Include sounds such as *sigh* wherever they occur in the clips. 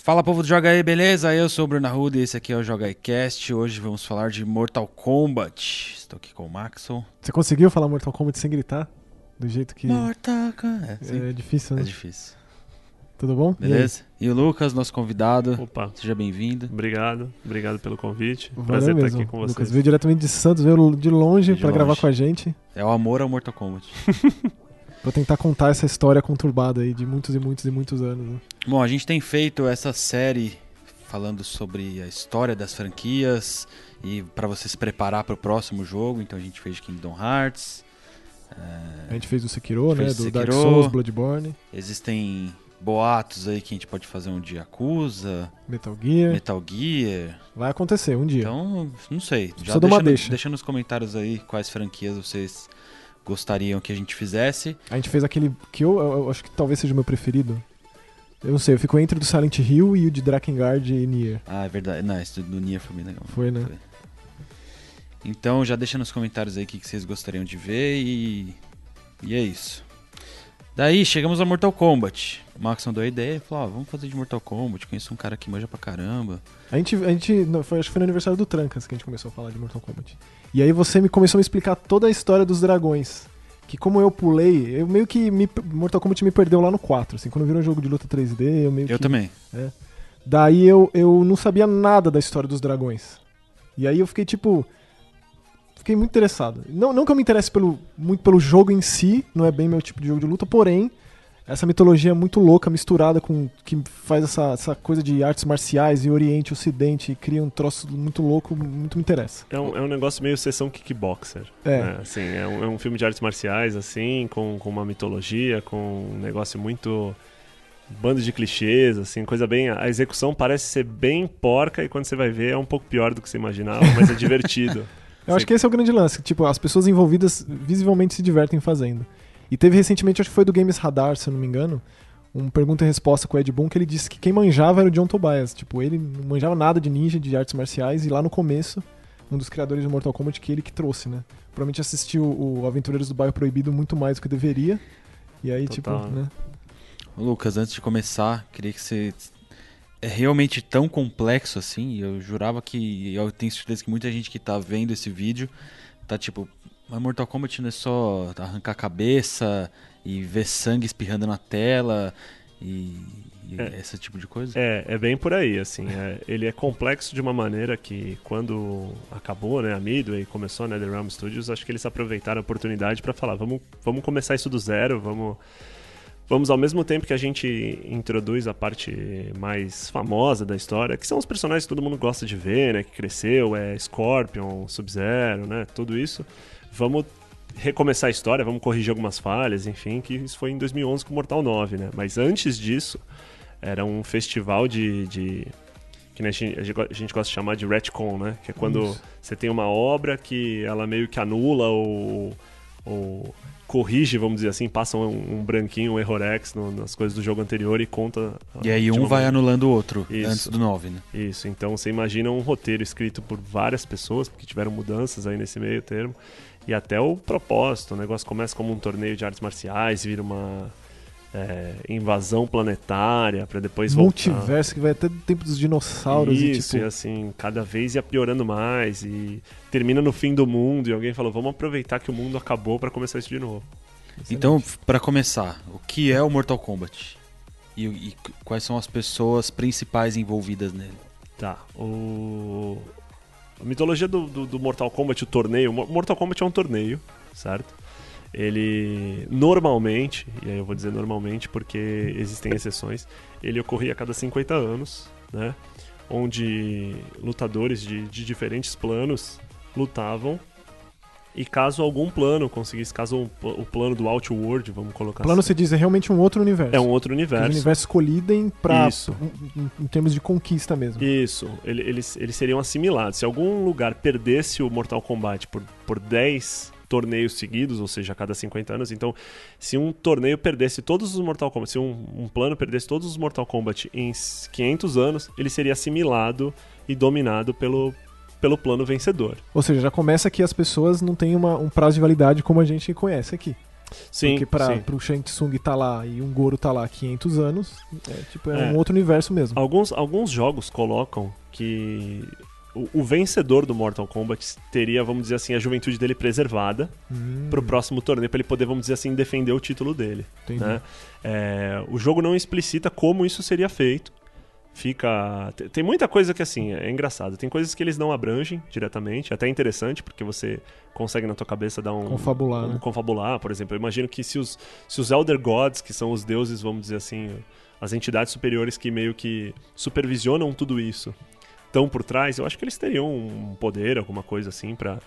Fala povo do Joga aí, beleza? Eu sou o Bruno Arruda e esse aqui é o Joga aí Cast. Hoje vamos falar de Mortal Kombat. Estou aqui com o Maxon. Você conseguiu falar Mortal Kombat sem gritar? Do jeito que. Mortal Kombat. É. É difícil, né? é difícil. Tudo bom? E? Beleza? E, o Lucas, nosso convidado. Opa, Seja bem-vindo. obrigado. Obrigado pelo convite. Valeu Prazer mesmo. estar aqui com Lucas vocês. veio diretamente de Santos, veio de longe longe. gravar com a gente. É o amor ao Mortal Kombat. *laughs* Pra tentar contar essa história conturbada aí de muitos e muitos e muitos anos. Né? Bom, a gente tem feito essa série falando sobre a história das franquias e para você se preparar para o próximo jogo. Então a gente fez Kingdom Hearts. A gente fez o Sekiro, né? Do o Dark Sekiro. Souls, Bloodborne, Existem boatos aí que a gente pode fazer um de Yakuza, Metal Gear. Metal Gear. Vai acontecer um dia. Então, não sei. Já deixa, deixa. deixa nos comentários aí quais franquias vocês gostariam que a gente fizesse. A gente fez aquele que eu, eu- eu acho que talvez seja o meu preferido. Eu não sei, eu fico entre o do Silent Hill e o de Drakengard e Nier. Ah, é verdade. Não, esse do Nia foi bem legal. Foi, né? Então já deixa nos comentários aí o que que vocês gostariam de ver e. E é isso. Daí chegamos a Mortal Kombat. O Maxon deu a ideia e falou: ó, vamos fazer de Mortal Kombat. Conheço um cara que manja pra caramba. A gente, a gente não, foi, acho que foi no aniversário do Trancas que a gente começou a falar de Mortal Kombat. E aí você me começou a me explicar toda a história dos dragões. Que como eu pulei, eu meio que me, Mortal Kombat me perdeu lá no 4, assim, quando virou um jogo de luta 3D, eu meio Eu que também. Daí eu, eu não sabia nada da história dos dragões. E aí eu fiquei tipo. Fiquei muito interessado. Não, não que eu me interesse pelo, muito pelo jogo em si, não é bem meu tipo de jogo de luta, porém, essa mitologia é muito louca, misturada com. que faz essa, essa coisa de artes marciais e Oriente e Ocidente, e cria um troço muito louco, muito me interessa. É um, é um negócio meio sessão kickboxer. É. né? Assim, é, um, é um filme de artes marciais, assim, com, com uma mitologia, com um negócio muito. bando de clichês, assim, coisa bem. A execução parece ser bem porca e quando você vai ver é um pouco pior do que você imaginava, mas é divertido. *laughs* Eu acho que esse é o grande lance. Tipo, as pessoas envolvidas visivelmente se divertem fazendo. E teve recentemente, acho que foi do Games Radar, se eu não me engano, um pergunta e resposta com o Ed Boon, que ele disse que quem manjava era o John Tobias. Tipo, ele não manjava nada de ninja, de artes marciais, e lá no começo, um dos criadores do Mortal Kombat, que ele que trouxe, né? Provavelmente assistiu o Aventureiros do Bairro Proibido muito mais do que deveria. E aí, Total, tipo, né? né? Ô, Lucas, antes de começar, queria que você. É realmente tão complexo assim? Eu jurava que. Eu tenho certeza que muita gente que tá vendo esse vídeo tá tipo. Mas Mortal Kombat não é só arrancar a cabeça e ver sangue espirrando na tela e, e É. esse tipo de coisa? É, é bem por aí, assim. é- ele é complexo de uma maneira que, quando acabou né, a Midway e começou a NetherRealm Studios, acho que eles aproveitaram a oportunidade para falar: vamos, vamos começar isso do zero, vamos. Vamos, ao mesmo tempo que a gente introduz a parte mais famosa da história, que são os personagens que todo mundo gosta de ver, né? Que cresceu, é Scorpion, Sub-Zero, né? Tudo isso. Vamos recomeçar a história, vamos corrigir algumas falhas, enfim, que isso foi em 2011 com Mortal 9, né? Mas antes disso, era um festival de. de que a, gente, a gente gosta de chamar de retcon, né? Que é quando Isso. você tem uma obra que ela meio que anula ou, ou corrige, vamos dizer assim, passa um, um branquinho, um errorex no- nas coisas do jogo anterior e conta. E aí um vai anulando o outro Isso. antes do 9, né? Isso, então você imagina um roteiro escrito por várias pessoas, porque tiveram mudanças aí nesse meio termo, e até o propósito, o negócio começa como um torneio de artes marciais, vira uma é, invasão planetária, pra depois voltar. Multiverso, que vai até do tempo dos dinossauros Isso, e e tipo. assim, cada vez ia piorando mais, e termina no fim do mundo, e alguém falou, vamos aproveitar que o mundo acabou pra começar isso de novo. Então, pra começar, o que é o Mortal Kombat? E, e quais são as pessoas principais envolvidas nele? Tá, o... A mitologia do, do, do Mortal Kombat, o torneio... Mo- Mortal Kombat é um torneio, certo? Ele, normalmente, e aí eu vou dizer normalmente porque existem exceções, ele ocorria a cada 50 anos, né? Onde lutadores de, de diferentes planos lutavam e caso algum plano conseguisse, caso o, plano do Outworld, vamos colocar Plano assim, se diz é realmente um outro universo. é um outro Que os universo. universos colidem pra, Isso. em, em- em termos de conquista mesmo. Isso, ele- eles, eles seriam assimilados. Se algum lugar perdesse o Mortal Kombat por, por 10 torneios seguidos, ou seja, a cada 50 anos, então se um torneio perdesse todos os Mortal Kombat, se um, um plano perdesse todos os Mortal Kombat em 500 anos, ele seria assimilado e dominado pelo, pelo plano vencedor. Ou seja, já começa que as pessoas não têm uma- um prazo de validade como a gente conhece aqui. Sim, Porque sim. pro Shang Tsung tá lá e um Goro tá lá há 500 anos, é, tipo, é, É. um outro universo mesmo. Alguns, alguns jogos colocam que o, o vencedor do Mortal Kombat teria, vamos dizer assim, a juventude dele preservada Hum, pro próximo torneio, pra ele poder, vamos dizer assim, defender o título dele. né? É, o jogo não explicita como isso seria feito. Fica. te- Tem muita coisa que assim, é engraçado. Tem coisas que eles não abrangem diretamente, até interessante, porque você consegue na tua cabeça dar um. Confabular, um- né? confabular, por exemplo. Eu imagino que se os, se os Elder Gods, que são os deuses, vamos dizer assim, as entidades superiores que meio que supervisionam tudo isso, estão por trás, eu acho que eles teriam um poder, alguma coisa assim, pra.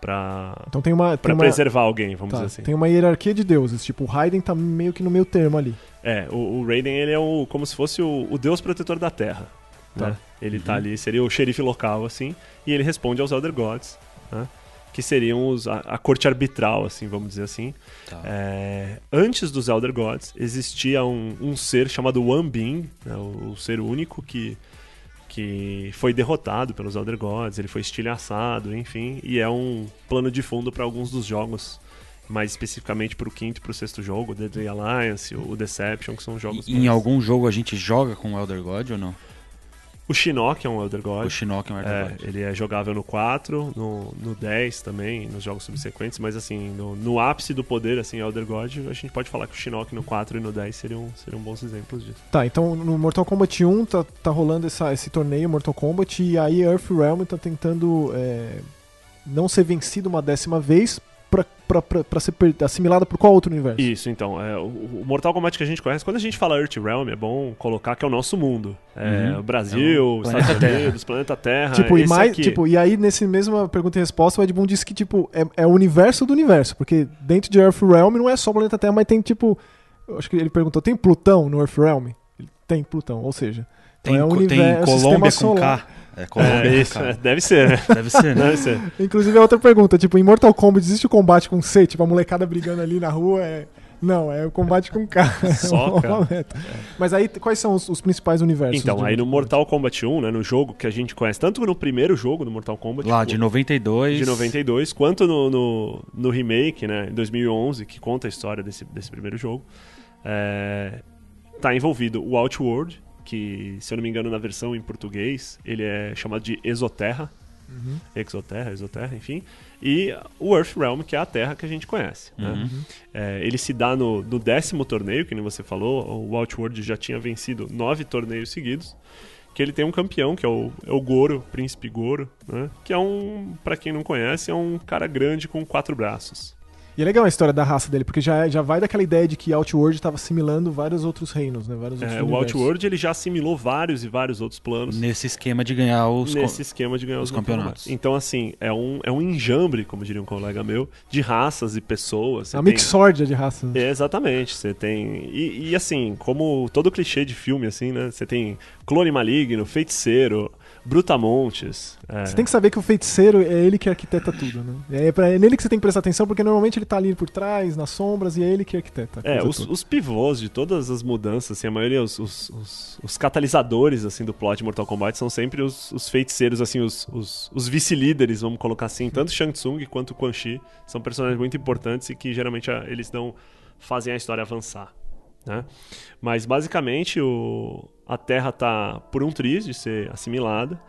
pra, Então tem uma, pra tem uma, preservar alguém, vamos tá, dizer assim. tem uma hierarquia de deuses. Tipo, o Raiden tá meio que no meio termo ali. É, o, o Raiden ele é o, como se fosse o, o deus protetor da Terra. Tá. Né? Ele tá ali, seria o xerife local, assim, e ele responde aos Elder Gods, né? que seriam os, a, a corte arbitral, assim, vamos dizer assim. Tá. É, antes dos Elder Gods, existia um, um ser chamado One Being, né? o, o ser único que, que foi derrotado pelos Elder Gods, ele foi estilhaçado, enfim, e é um plano de fundo para alguns dos jogos, mais especificamente para o quinto e para o sexto jogo, o Deadly Alliance, o Deception, que são jogos Em mais- algum jogo a gente joga com o Elder God ou não? O Shinnok é um Elder God. O Shinnok é um Elder É, God. ele é jogável no 4, no, no 10 também, nos jogos subsequentes, mas assim, no, no ápice do poder, assim, Elder God, a gente pode falar que o Shinnok no 4 e no 10 seriam, seriam bons exemplos disso. Tá, então no Mortal Kombat 1 tá, tá rolando essa, esse torneio Mortal Kombat e aí Earthrealm tá tentando é, não ser vencido uma décima vez pra, pra, pra, pra ser assimilada por qual outro universo? Isso, então, é, o, o Mortal Kombat que a gente conhece, quando a gente fala Earthrealm, é bom colocar que é o nosso mundo. É, Uhum. o Brasil, É o Estados planeta Terra. Unidos, planeta Terra. Tipo, e, mais, aqui. tipo, e aí, nesse mesma pergunta e resposta, o Ed Boon disse que, tipo, é, é o universo do universo. Porque dentro de Earthrealm não é só o planeta Terra, mas tem, tipo. Acho que ele perguntou: tem Plutão no Earthrealm? Tem Plutão, ou seja. então Tem, é o co- tem universo, o Colômbia sistema com solar. K. É, Colômbia É, isso, é, deve ser, né? Deve ser, né? Deve ser. Inclusive, é outra pergunta: tipo, em Mortal Kombat existe o combate com C? Tipo, a molecada brigando ali na rua é. Não, é o combate com K. *laughs* Só É K. meta. Mas aí, quais são os, os principais universos? Então, aí no Mortal Kombat 1, né, no jogo que a gente conhece, tanto no primeiro jogo do Mortal Kombat, Lá, o- de 92. de 92, quanto no, no, no remake, né, em 2011, que conta a história desse, desse primeiro jogo, é, tá envolvido o Outworld, que, se eu não me engano, na versão em português, ele é chamado de Exoterra, Uhum. Exoterra, Exoterra, enfim, e o Earthrealm, que é a Terra que a gente conhece. né? Uhum. É, ele se dá no, no décimo torneio, que nem você falou. O Outworld já tinha vencido nove torneios seguidos. Que ele tem um campeão, que é o, é o Goro, Príncipe Goro, né? Que é um, pra quem não conhece, é um cara grande com quatro braços. E é legal a história da raça dele, porque já, já vai daquela ideia de que Outworld estava assimilando vários outros reinos, né? Vários outros É, o. Outworld ele já assimilou vários e vários outros planos Nesse esquema de ganhar os. nesse esquema de ganhar os, os campeonatos. campeonatos. Então, assim, é um, é um enjambre, como diria um colega meu, de raças e pessoas. É Você uma tem- mixórdia de raças. É, exatamente, você tem. E, e, assim, como todo clichê de filme, assim, né? Você tem clone maligno, feiticeiro, brutamontes. é, Você tem que saber que o feiticeiro é ele que arquiteta tudo, né? É, pra, é nele que você tem que prestar atenção, porque normalmente ele tá ali por trás, nas sombras, e é ele que arquiteta. É, os, os pivôs de todas as mudanças, assim, a maioria, os, os, os- os catalisadores, assim, do plot de Mortal Kombat são sempre os, os feiticeiros, assim, os, os, os vice-líderes, vamos colocar assim. Tanto Shang Tsung quanto Quan Chi são personagens muito importantes e que geralmente a- eles dão, fazem a história avançar, né? Mas, basicamente, o, a Terra tá por um triz de ser assimilada.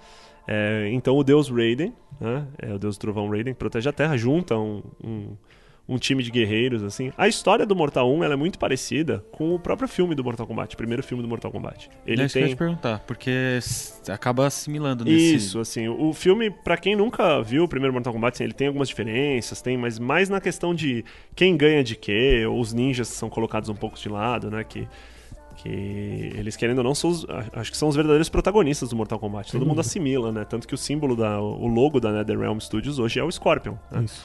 É, então, o deus Raiden, né? É, o deus Trovão Raiden, protege a Terra, junta um- um, um time de guerreiros, assim. A história do Mortal 1 ela é muito parecida com o próprio filme do Mortal Kombat, o primeiro filme do Mortal Kombat. Ele é isso que eu ia tem te perguntar, porque acaba assimilando nesse. isso, assim, o filme, pra quem nunca viu o primeiro Mortal Kombat, assim, ele tem algumas diferenças, tem, mas mais na questão de quem ganha de quê, os ninjas são colocados um pouco de lado, né, que que eles querendo ou não são os, acho que são os verdadeiros protagonistas do Mortal Kombat. Todo mundo assimila, né? Tanto que o símbolo da o logo da NetherRealm Studios hoje é o Scorpion, né? Isso.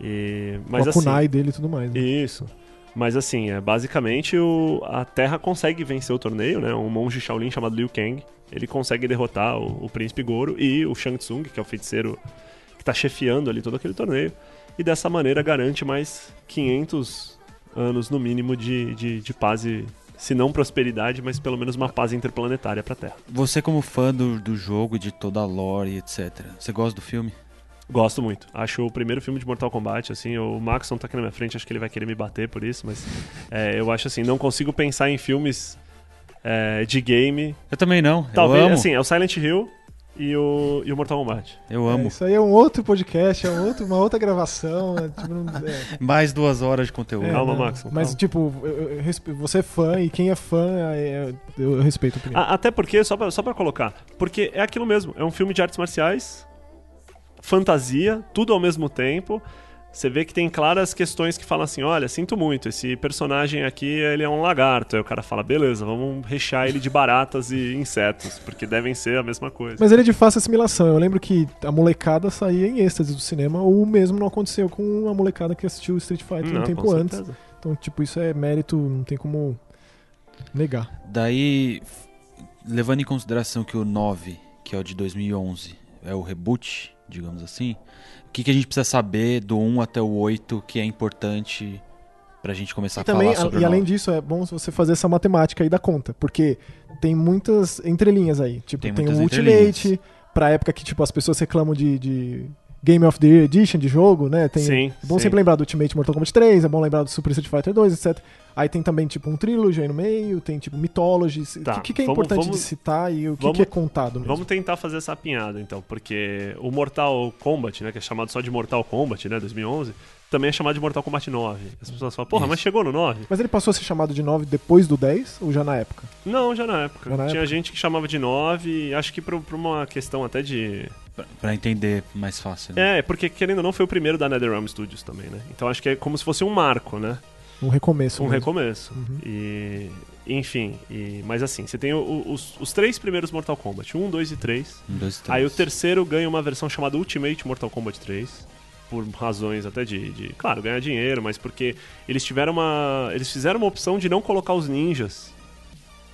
E, Com mas a assim, kunai dele e tudo mais. Né? isso. Mas assim, é basicamente o, a Terra consegue vencer o torneio, né? Um monge Shaolin chamado Liu Kang. Ele consegue derrotar o, o príncipe Goro e o Shang Tsung, que é o feiticeiro que tá chefiando ali todo aquele torneio. E dessa maneira garante mais 500 anos no mínimo de, de, de paz e, se não prosperidade, mas pelo menos uma paz interplanetária pra Terra. Você, como fã do, do jogo, de toda a lore e etc., você gosta do filme? Gosto muito. Acho o primeiro filme de Mortal Kombat, assim, o Maxon tá aqui na minha frente, acho que ele vai querer me bater por isso, mas é, eu acho assim, não consigo pensar em filmes é, de game. Eu também não. Talvez, eu amo. assim, é o Silent Hill e o, e o Mortal Kombat. eu É, amo. isso aí é um outro podcast, é um outro, uma outra gravação. é, tipo, não- é. Mais duas horas de conteúdo. É, Calma, não, Max, Mas, calma. tipo, eu- eu respe- você é fã e quem é fã, é- eu, eu respeito a opinião. Até porque, só pra, só pra colocar, porque é aquilo mesmo, é um filme de artes marciais, fantasia, tudo ao mesmo tempo. Você vê que tem claras questões que falam assim, olha, sinto muito, esse personagem aqui, ele é um lagarto. Aí o cara fala, beleza, vamos rechear ele de baratas e insetos, porque devem ser a mesma coisa. Mas ele é de fácil assimilação. Eu lembro que a molecada saía em êxtase do cinema, ou o mesmo não aconteceu com a molecada que assistiu Street Fighter Não, um tempo antes. Então, tipo, isso é mérito, não tem como negar. Daí, levando em consideração que o 9, que é o de 2011, é o reboot, digamos assim, o que, que a gente precisa saber do 1 até o 8 que é importante pra gente começar E a também, falar sobre e o além 9? disso, é bom você fazer essa matemática aí da conta, porque tem muitas entrelinhas aí. Tipo, Tem tem, o. Ultimate, pra época que tipo, as pessoas reclamam de, de Game of the Year Edition de jogo, né? Tem, Sim, é bom sim. sempre lembrar do Ultimate Mortal Kombat 3, é bom lembrar do Super Street Fighter 2, etc. Aí tem também, tipo, um Trilogy aí no meio, tem, tipo, Mythology. O Tá, que, que que é vamos- importante vamos- de citar e o que, vamos- que é contado mesmo? Vamos tentar fazer essa apinhada, então, porque o Mortal Kombat, né, que é chamado só de Mortal Kombat, né, 2011, também é chamado de Mortal Kombat 9. As pessoas falam, porra, Isso. mas chegou no 9? Mas ele passou a ser chamado de 9 depois do 10 ou já na época? Não, já na época. Já na Tinha época. gente que chamava de 9, acho que por, uma questão até de... Pra, pra entender mais fácil. Né? É, porque querendo ou não, foi o primeiro da NetherRealm Studios também, né? Então acho que é como se fosse um marco, né? Um recomeço. Um mesmo. recomeço. Uhum. E... Enfim, e... mas assim, você tem o- os, os três primeiros Mortal Kombat, 1, 2 e 3. Um, dois, três. Aí o terceiro ganha uma versão chamada Ultimate Mortal Kombat 3. Por razões até de, de, claro, ganhar dinheiro, mas porque eles tiveram uma. Eles fizeram uma opção de não colocar os ninjas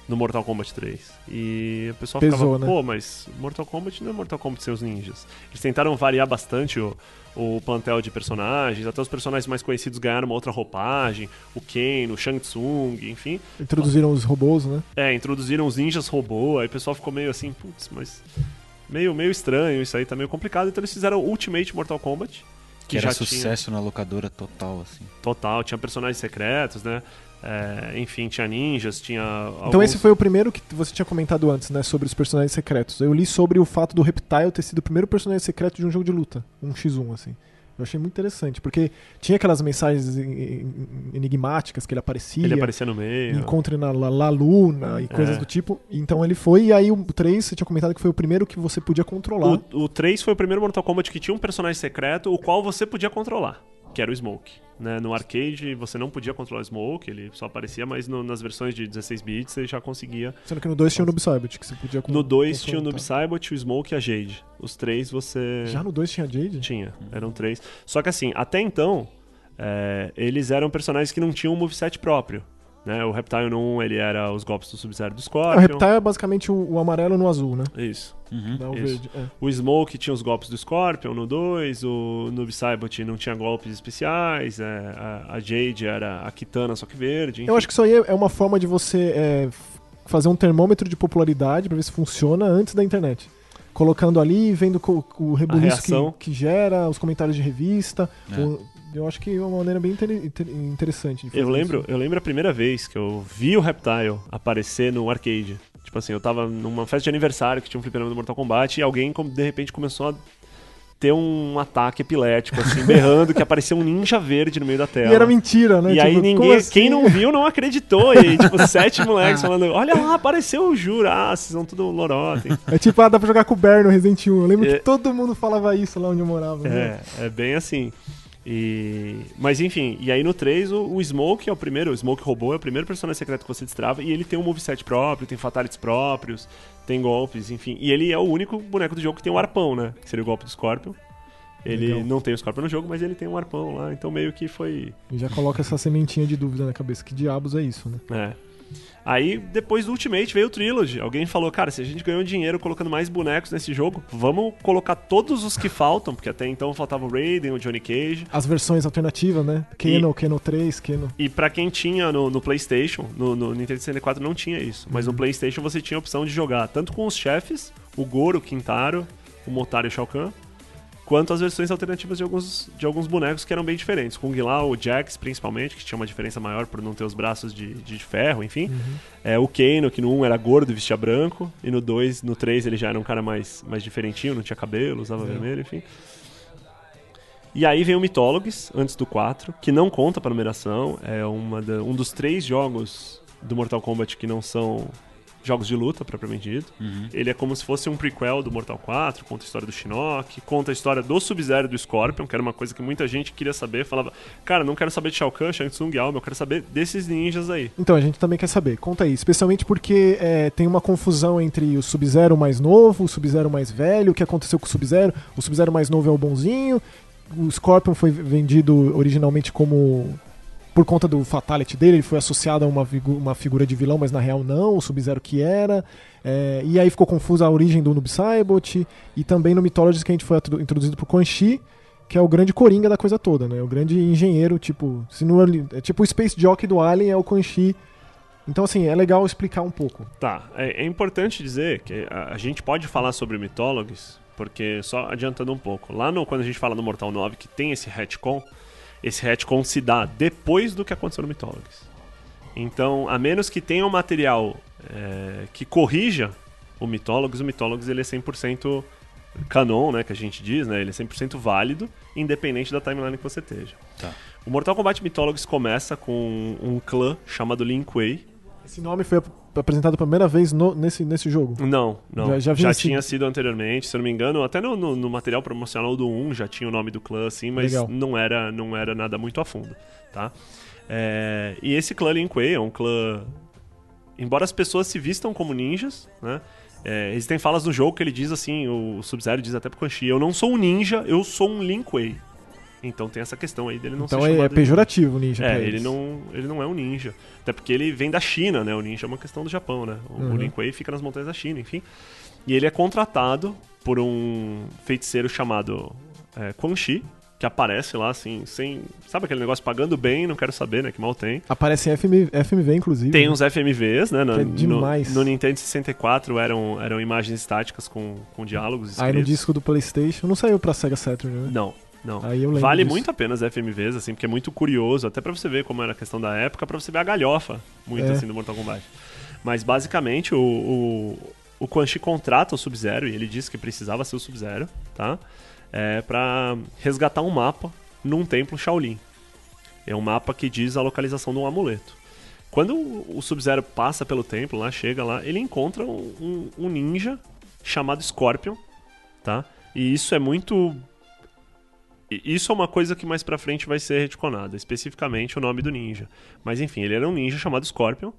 no Mortal Kombat 3. E o pessoal Pesou, ficava, né? pô, mas Mortal Kombat não é Mortal Kombat sem os ninjas. Eles tentaram variar bastante o, o plantel de personagens, até os personagens mais conhecidos ganharam uma outra roupagem, o Ken, o Shang Tsung, enfim. Introduziram os robôs, né? É, introduziram os ninjas robô, aí o pessoal ficou meio assim, putz, mas. Meio, meio estranho, isso aí tá meio complicado. Então eles fizeram Ultimate Mortal Kombat. Que era já tinha- sucesso na locadora total, assim. Total, tinha personagens secretos, né? É, enfim, tinha ninjas, tinha. Então alguns- esse foi o primeiro que você tinha comentado antes, né? Sobre os personagens secretos. Eu li sobre o fato do Reptile ter sido o primeiro personagem secreto de um jogo de luta. Um x1, assim. Eu achei muito interessante, porque tinha aquelas mensagens en- en- enigmáticas que ele aparecia. Ele aparecia no meio. Encontre na La, La Luna e coisas É. do tipo. Então ele foi, e aí o 3, você tinha comentado que foi o primeiro que você podia controlar. O, o 3 foi o primeiro Mortal Kombat que tinha um personagem secreto, o qual você podia controlar, que era o Smoke. Né? No arcade você não podia controlar o Smoke, ele só aparecia, mas no- nas versões de 16 bits você já conseguia. Sendo que no 2 tinha o Noob Saibot, que você podia No 2 tinha o. Noob Saibot, o Smoke e a Jade. Os três você. Já no 2 tinha a Jade? Tinha, eram três. Só que assim, até então, é, eles eram personagens que não tinham um moveset próprio. Né? O Reptile no 1, ele era os golpes do Sub-Zero do O Scorpion. Reptile é basicamente o, o amarelo no azul, né? Isso. Uhum. Não o Isso. verde. É. O Smoke tinha os golpes do Scorpion no 2, o Noob Saibot não tinha golpes especiais, é, a, a Jade era a Kitana, só que verde. Eu acho que isso aí é uma forma de você é, fazer um termômetro de popularidade pra ver se funciona antes da internet. Colocando ali, vendo o rebuliço que, que gera, os comentários de revista. É. O- eu acho que é uma maneira bem inter- inter- interessante. de fazer Eu lembro, isso. eu lembro a primeira vez que eu vi o Reptile aparecer no arcade. Tipo assim, eu tava numa festa de aniversário que tinha um fliperama do Mortal Kombat e alguém de repente começou a ter um ataque epilético, assim, *laughs* berrando que apareceu um ninja verde no meio da tela. E era mentira, né? E aí Tipo, ninguém, como assim? quem não viu não acreditou. E aí, tipo, *laughs* sete moleques falando, olha lá, apareceu o Jura, ah, vocês são tudo lorotem. É tipo, ah, dá pra jogar com o Bear no Resident 1. Eu lembro É. que todo mundo falava isso lá onde eu morava. né? É, é bem assim. E... Mas enfim, e aí no 3 o, o Smoke é o primeiro, o Smoke robô é o primeiro personagem secreto que você destrava e ele tem um moveset próprio, tem fatalities próprios, tem golpes, enfim. E ele é o único boneco do jogo que tem um arpão, né? Que seria o golpe do Scorpion. Ele Legal. não tem o Scorpion no jogo, mas ele tem um arpão lá, então meio que foi. E já coloca essa sementinha de dúvida na cabeça. Que diabos é isso, né? É. Aí, depois do Ultimate, veio o Trilogy. Alguém falou, cara, se a gente ganhou dinheiro colocando mais bonecos nesse jogo, vamos colocar todos os que faltam, porque até então faltava o Raiden, o Johnny Cage. As versões alternativas, né? Keno, Keno 3, Keno. E pra quem tinha no, no PlayStation, no, no Nintendo 64 não tinha isso, mas no Uhum. PlayStation você tinha a opção de jogar tanto com os chefes, o Goro, o Quintaro, o Motaro e o Shao Kahn, quanto as versões alternativas de alguns, de alguns bonecos que eram bem diferentes. Kung Lao, o Jax principalmente, que tinha uma diferença maior por não ter os braços de, de ferro, enfim. Uhum. É, o Kano, que no 1 era gordo e vestia branco, e no 2, no 3 ele já era um cara mais, mais diferentinho, não tinha cabelo, usava É. vermelho, enfim. E aí vem o Mythologies, antes do 4, que não conta pra numeração, é uma da- um dos três jogos do Mortal Kombat que não são jogos de luta, propriamente dito. Uhum. Ele é como se fosse um prequel do Mortal 4, conta a história do Shinnok, conta a história do Sub-Zero do Scorpion, que era uma coisa que muita gente queria saber, falava, cara, não quero saber de Shao Kahn, Shang Tsung, Alma, eu quero saber desses ninjas aí. Então, a gente também quer saber. Conta aí. Especialmente porque é, tem uma confusão entre o Sub-Zero mais novo, o Sub-Zero mais velho, o que aconteceu com o Sub-Zero. O Sub-Zero mais novo é o bonzinho. O Scorpion foi vendido originalmente como. Por conta do Fatality dele, ele foi associado a uma, figu- uma figura de vilão, mas na real não, o Sub-Zero que era. É, e aí ficou confusa a origem do Noob Saibot. E também no Mythologies que a gente foi introduzido por Quan Chi, que é o grande coringa da coisa toda, né? O grande engenheiro, tipo. Se é tipo o Space Jockey do Alien é o Quan Chi. Então, assim, é legal explicar um pouco. Tá, é, é importante dizer que a, a gente pode falar sobre Mythologies, porque só adiantando um pouco, lá no, quando a gente fala no Mortal 9 que tem esse retcon, esse retcon se dá depois do que aconteceu no Mythologies. Então, a menos que tenha um material é, que corrija o Mythologies, o Mythologies ele é 100% canon, né, que a gente diz, né, ele é 100% válido, independente da timeline que você esteja. Tá. O Mortal Kombat Mythologies começa com um clã chamado Lin Kuei, Esse nome foi apresentado pela primeira vez no- nesse, nesse jogo. Não, não. Já- Já, já assim. tinha sido anteriormente, se eu não me engano, até no, no- no material promocional do 1 já tinha o nome do clã, assim, mas Legal. não era, não era nada muito a fundo, tá? É, e esse clã Lin Kuei é um clã... Embora as pessoas se vistam como ninjas, né? É, existem falas no jogo que ele diz assim, o Sub-Zero diz até pro Quan Chi, eu não sou um ninja, eu sou um Lin Kuei. Então tem essa questão aí dele não então ser é, é de- pejorativo o ninja. é, ele não, ele não é um ninja. Até porque ele vem da China, né? O ninja é uma questão do Japão, né? O Uhum. Lin Kuei fica nas montanhas da China, enfim. E ele é contratado por um feiticeiro chamado é, Quan Chi, que aparece lá, assim, sem... Sabe aquele negócio pagando bem, não quero saber, né? Que mal tem. Aparece em FM, FMV, inclusive. Tem né? uns FMVs, né? No, é no- demais. No, Nintendo 64 eram, eram imagens estáticas com, com diálogos Aí no escritos. disco do PlayStation. Não saiu pra Sega Saturn, né? Não, não. Vale disso. muito a pena as FMVs, assim, porque é muito curioso, até pra você ver como era a questão da época, pra você ver a galhofa muito É. assim do Mortal Kombat. Mas basicamente o, o, o Quan Chi contrata o Sub-Zero e ele disse que precisava ser o Sub-Zero, tá? É, pra resgatar um mapa num templo Shaolin. É um mapa que diz a localização de um amuleto. Quando o Sub-Zero passa pelo templo, lá chega lá, ele encontra um, um- um ninja chamado Scorpion, tá? E isso é muito Isso é uma coisa que mais pra frente vai ser retconada, especificamente o nome do ninja. Mas enfim, ele era um ninja chamado Scorpion.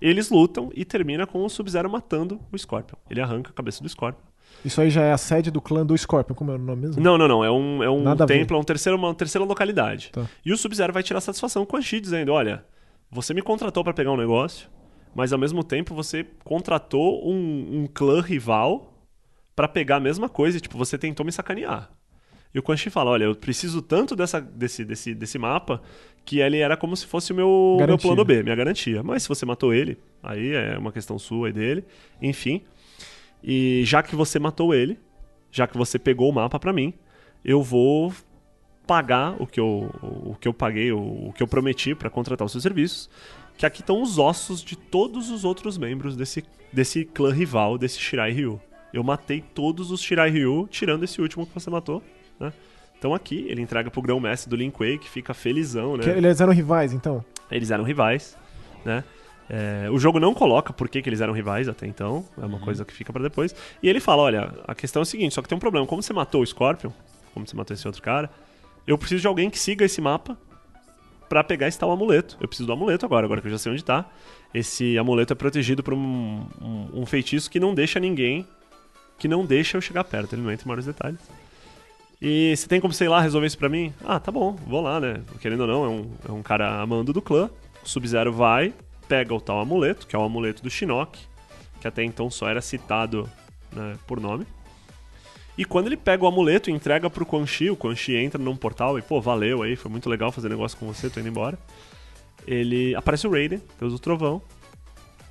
Eles lutam e termina com o Sub-Zero matando o Scorpion. Ele arranca a cabeça do Scorpion. Isso aí já é a sede do clã do Scorpion, como é o nome mesmo? Não, não, não. É um, é um Nada templo, é um terceiro, uma terceira localidade. Tá. E o Sub-Zero vai tirar satisfação com a Shi, dizendo: Olha, você me contratou pra pegar um negócio, mas ao mesmo tempo você contratou um, um clã rival pra pegar a mesma coisa e, tipo, você tentou me sacanear. E o Quan Chi fala: Olha, eu preciso tanto dessa, desse, desse, desse mapa que ele era como se fosse o meu, meu plano B, minha garantia. Mas se você matou ele, aí é uma questão sua e dele. Enfim. E já que você matou ele, já que você pegou o mapa pra mim, eu vou pagar o que eu, o que eu paguei, o, o que eu prometi pra contratar os seus serviços. Que aqui estão os ossos de todos os outros membros desse, desse clã rival, desse Shirai Ryu. Eu matei todos os Shirai Ryu, tirando esse último que você matou, né? Então aqui, ele entrega pro grão-mestre do Lin Kuei, que fica felizão, né? Que eles eram rivais, então. Eles eram rivais, né? É, o jogo não coloca por que, que eles eram rivais até então, é uma coisa que fica pra depois. E ele fala: olha, a questão é o seguinte, só que tem um problema. Como você matou o Scorpion, como você matou esse outro cara, eu preciso de alguém que siga esse mapa pra pegar esse tal amuleto. Eu preciso do amuleto agora, agora que eu já sei onde tá. Esse amuleto é protegido por um, um, um feitiço que não deixa ninguém. Que não deixa eu chegar perto, ele não entra em maiores detalhes. E você tem como, sei lá, resolver isso pra mim? Ah, tá bom, vou lá, né? Querendo ou não, é um, é um cara amando do clã. O Sub-Zero vai, pega o tal amuleto, que é o amuleto do Shinnok, que até então só era citado né, por nome. E quando ele pega o amuleto e entrega pro Quan Chi, o Quan Chi entra num portal e, pô, valeu aí, foi muito legal fazer negócio com você, tô indo embora. Ele. Aparece o Raiden, Deus do Trovão.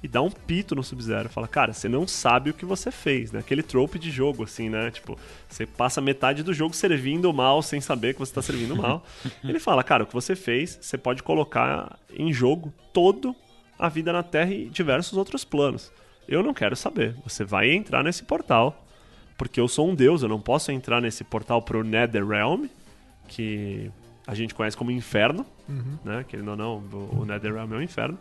E dá um pito no Sub-Zero. Fala, cara, você não sabe o que você fez, né? Aquele trope de jogo, assim, né? Tipo, você passa metade do jogo servindo mal sem saber que você tá servindo mal. *laughs* Ele fala, cara, o que você fez, você pode colocar em jogo todo a vida na Terra e diversos outros planos. Eu não quero saber. Você vai entrar nesse portal, porque eu sou um deus, eu não posso entrar nesse portal pro Netherrealm, que a gente conhece como Inferno, Uhum. né? Querendo ou não, o o Netherrealm é o Inferno.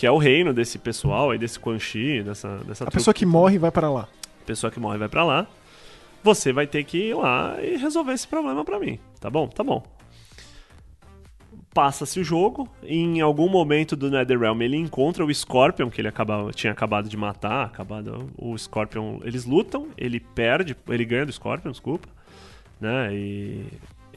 Que é o reino desse pessoal aí, desse Quan Chi, dessa, dessa A pessoa que morre vai para lá. pessoa que morre vai pra lá. Você vai ter que ir lá e resolver esse problema pra mim. Tá bom? Tá bom. Passa-se o jogo. Em algum momento do Netherrealm ele encontra o Scorpion, que ele acaba, tinha acabado de matar. Acabado, o Scorpion. Eles lutam, ele perde, ele ganha do Scorpion, desculpa. Né? E.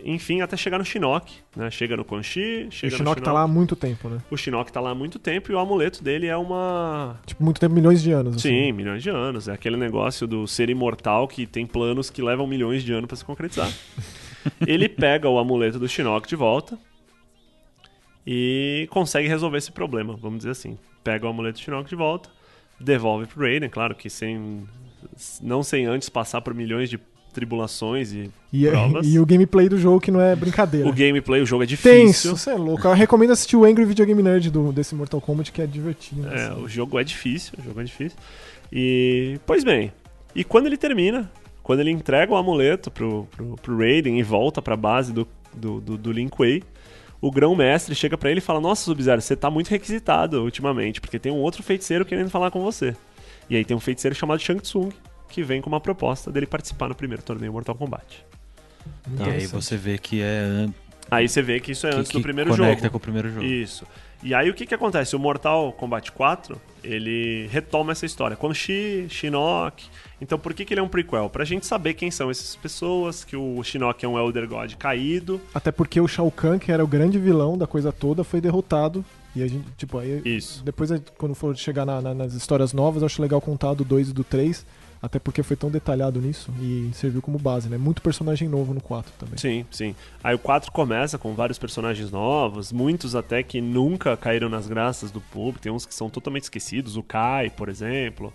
Enfim, até chegar no Shinnok, né? Chega no Quan Chi, O chega no Shinnok tá lá há muito tempo, né? O Shinnok tá lá há muito tempo e o amuleto dele é uma Tipo, muito tempo, milhões de anos. assim. Sim, milhões de anos. É aquele negócio do ser imortal que tem planos que levam milhões de anos pra se concretizar. *laughs* Ele pega o amuleto do Shinnok de volta e consegue resolver esse problema, vamos dizer assim. Pega o amuleto do Shinnok de volta, devolve pro Raiden, claro que sem não sem antes passar por milhões de tribulações e E, provas. e o gameplay do jogo que não é brincadeira. O gameplay, o jogo é difícil. Tenso, você é louco. Eu recomendo assistir o Angry Video Game Nerd do, desse Mortal Kombat, que é divertido. É, assim. o jogo é difícil, o jogo é difícil. E, pois bem, e quando ele termina, quando ele entrega o amuleto pro, pro, pro Raiden e volta pra base do, do, do, do Lin Kuei, o grão-mestre chega pra ele e fala, nossa, Sub-Zero, você tá muito requisitado ultimamente, porque tem um outro feiticeiro querendo falar com você. E aí tem um feiticeiro chamado Shang Tsung, que vem com uma proposta dele participar no primeiro torneio Mortal Kombat. E aí você vê que é Aí você vê que isso é que, antes que do primeiro conecta jogo. com o primeiro jogo. Isso. E aí o que que acontece? O Mortal Kombat 4, ele retoma essa história. Quan Chi, Shinnok. Então por que que ele é um prequel? Pra gente saber quem são essas pessoas, que o Shinnok é um Elder God caído. Até porque o Shao Kahn, que era o grande vilão da coisa toda, foi derrotado. E a gente, tipo, aí. Isso. Depois, quando for chegar na- na- nas histórias novas, eu acho legal contar do 2 e do 3. Até porque foi tão detalhado nisso e serviu como base, né? Muito personagem novo no 4 também. Sim, sim. Aí o 4 começa com vários personagens novos, muitos até que nunca caíram nas graças do público. Tem uns que são totalmente esquecidos, o Kai, por exemplo.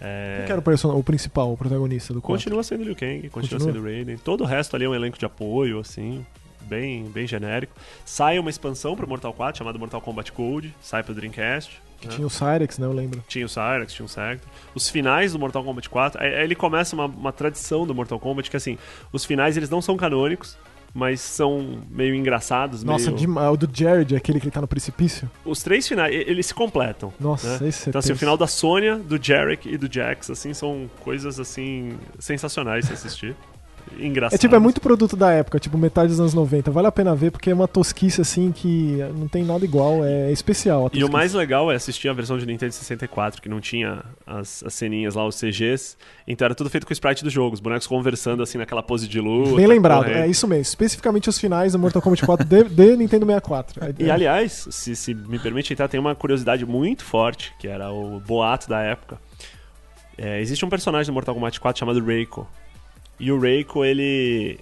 É... Quem que era o, person- o principal, o protagonista do 4? Continua sendo Liu Kang, continua, Continua? sendo Raiden. Todo o resto ali é um elenco de apoio, assim, bem, bem genérico. Sai uma expansão pro Mortal 4 chamada Mortal Kombat Gold, sai pro Dreamcast. Que né? tinha o Cyrex, né? Eu lembro. Tinha o Cyrax, tinha o Sector. Os finais do Mortal Kombat 4, aí aí ele começa uma, uma tradição do Mortal Kombat que assim, os finais eles não são canônicos, mas são meio engraçados, Nossa, meio... demais. O do Jared, aquele que ele tá no precipício. Os três finais, eles se completam. Nossa, né? esse é Então assim, o final da Sônia, do Jarek e do Jax, assim, são coisas assim sensacionais de assistir. Engraçado. É tipo, é muito produto da época, tipo, metade dos anos 90. Vale a pena ver porque é uma tosquice assim que não tem nada igual, é especial. E o mais legal é assistir a versão de Nintendo 64, que não tinha as, as ceninhas lá, os CGs. Então era tudo feito com o sprite do jogo, os bonecos conversando assim naquela pose de luta. Bem lembrado, correndo. é isso mesmo. Especificamente os finais do Mortal Kombat 4 de, de Nintendo 64. É- *laughs* E aliás, se, se me permite entrar, tem uma curiosidade muito forte, que era o boato da época. É, existe um personagem no Mortal Kombat 4 chamado Reiko. E o Reiko, ele.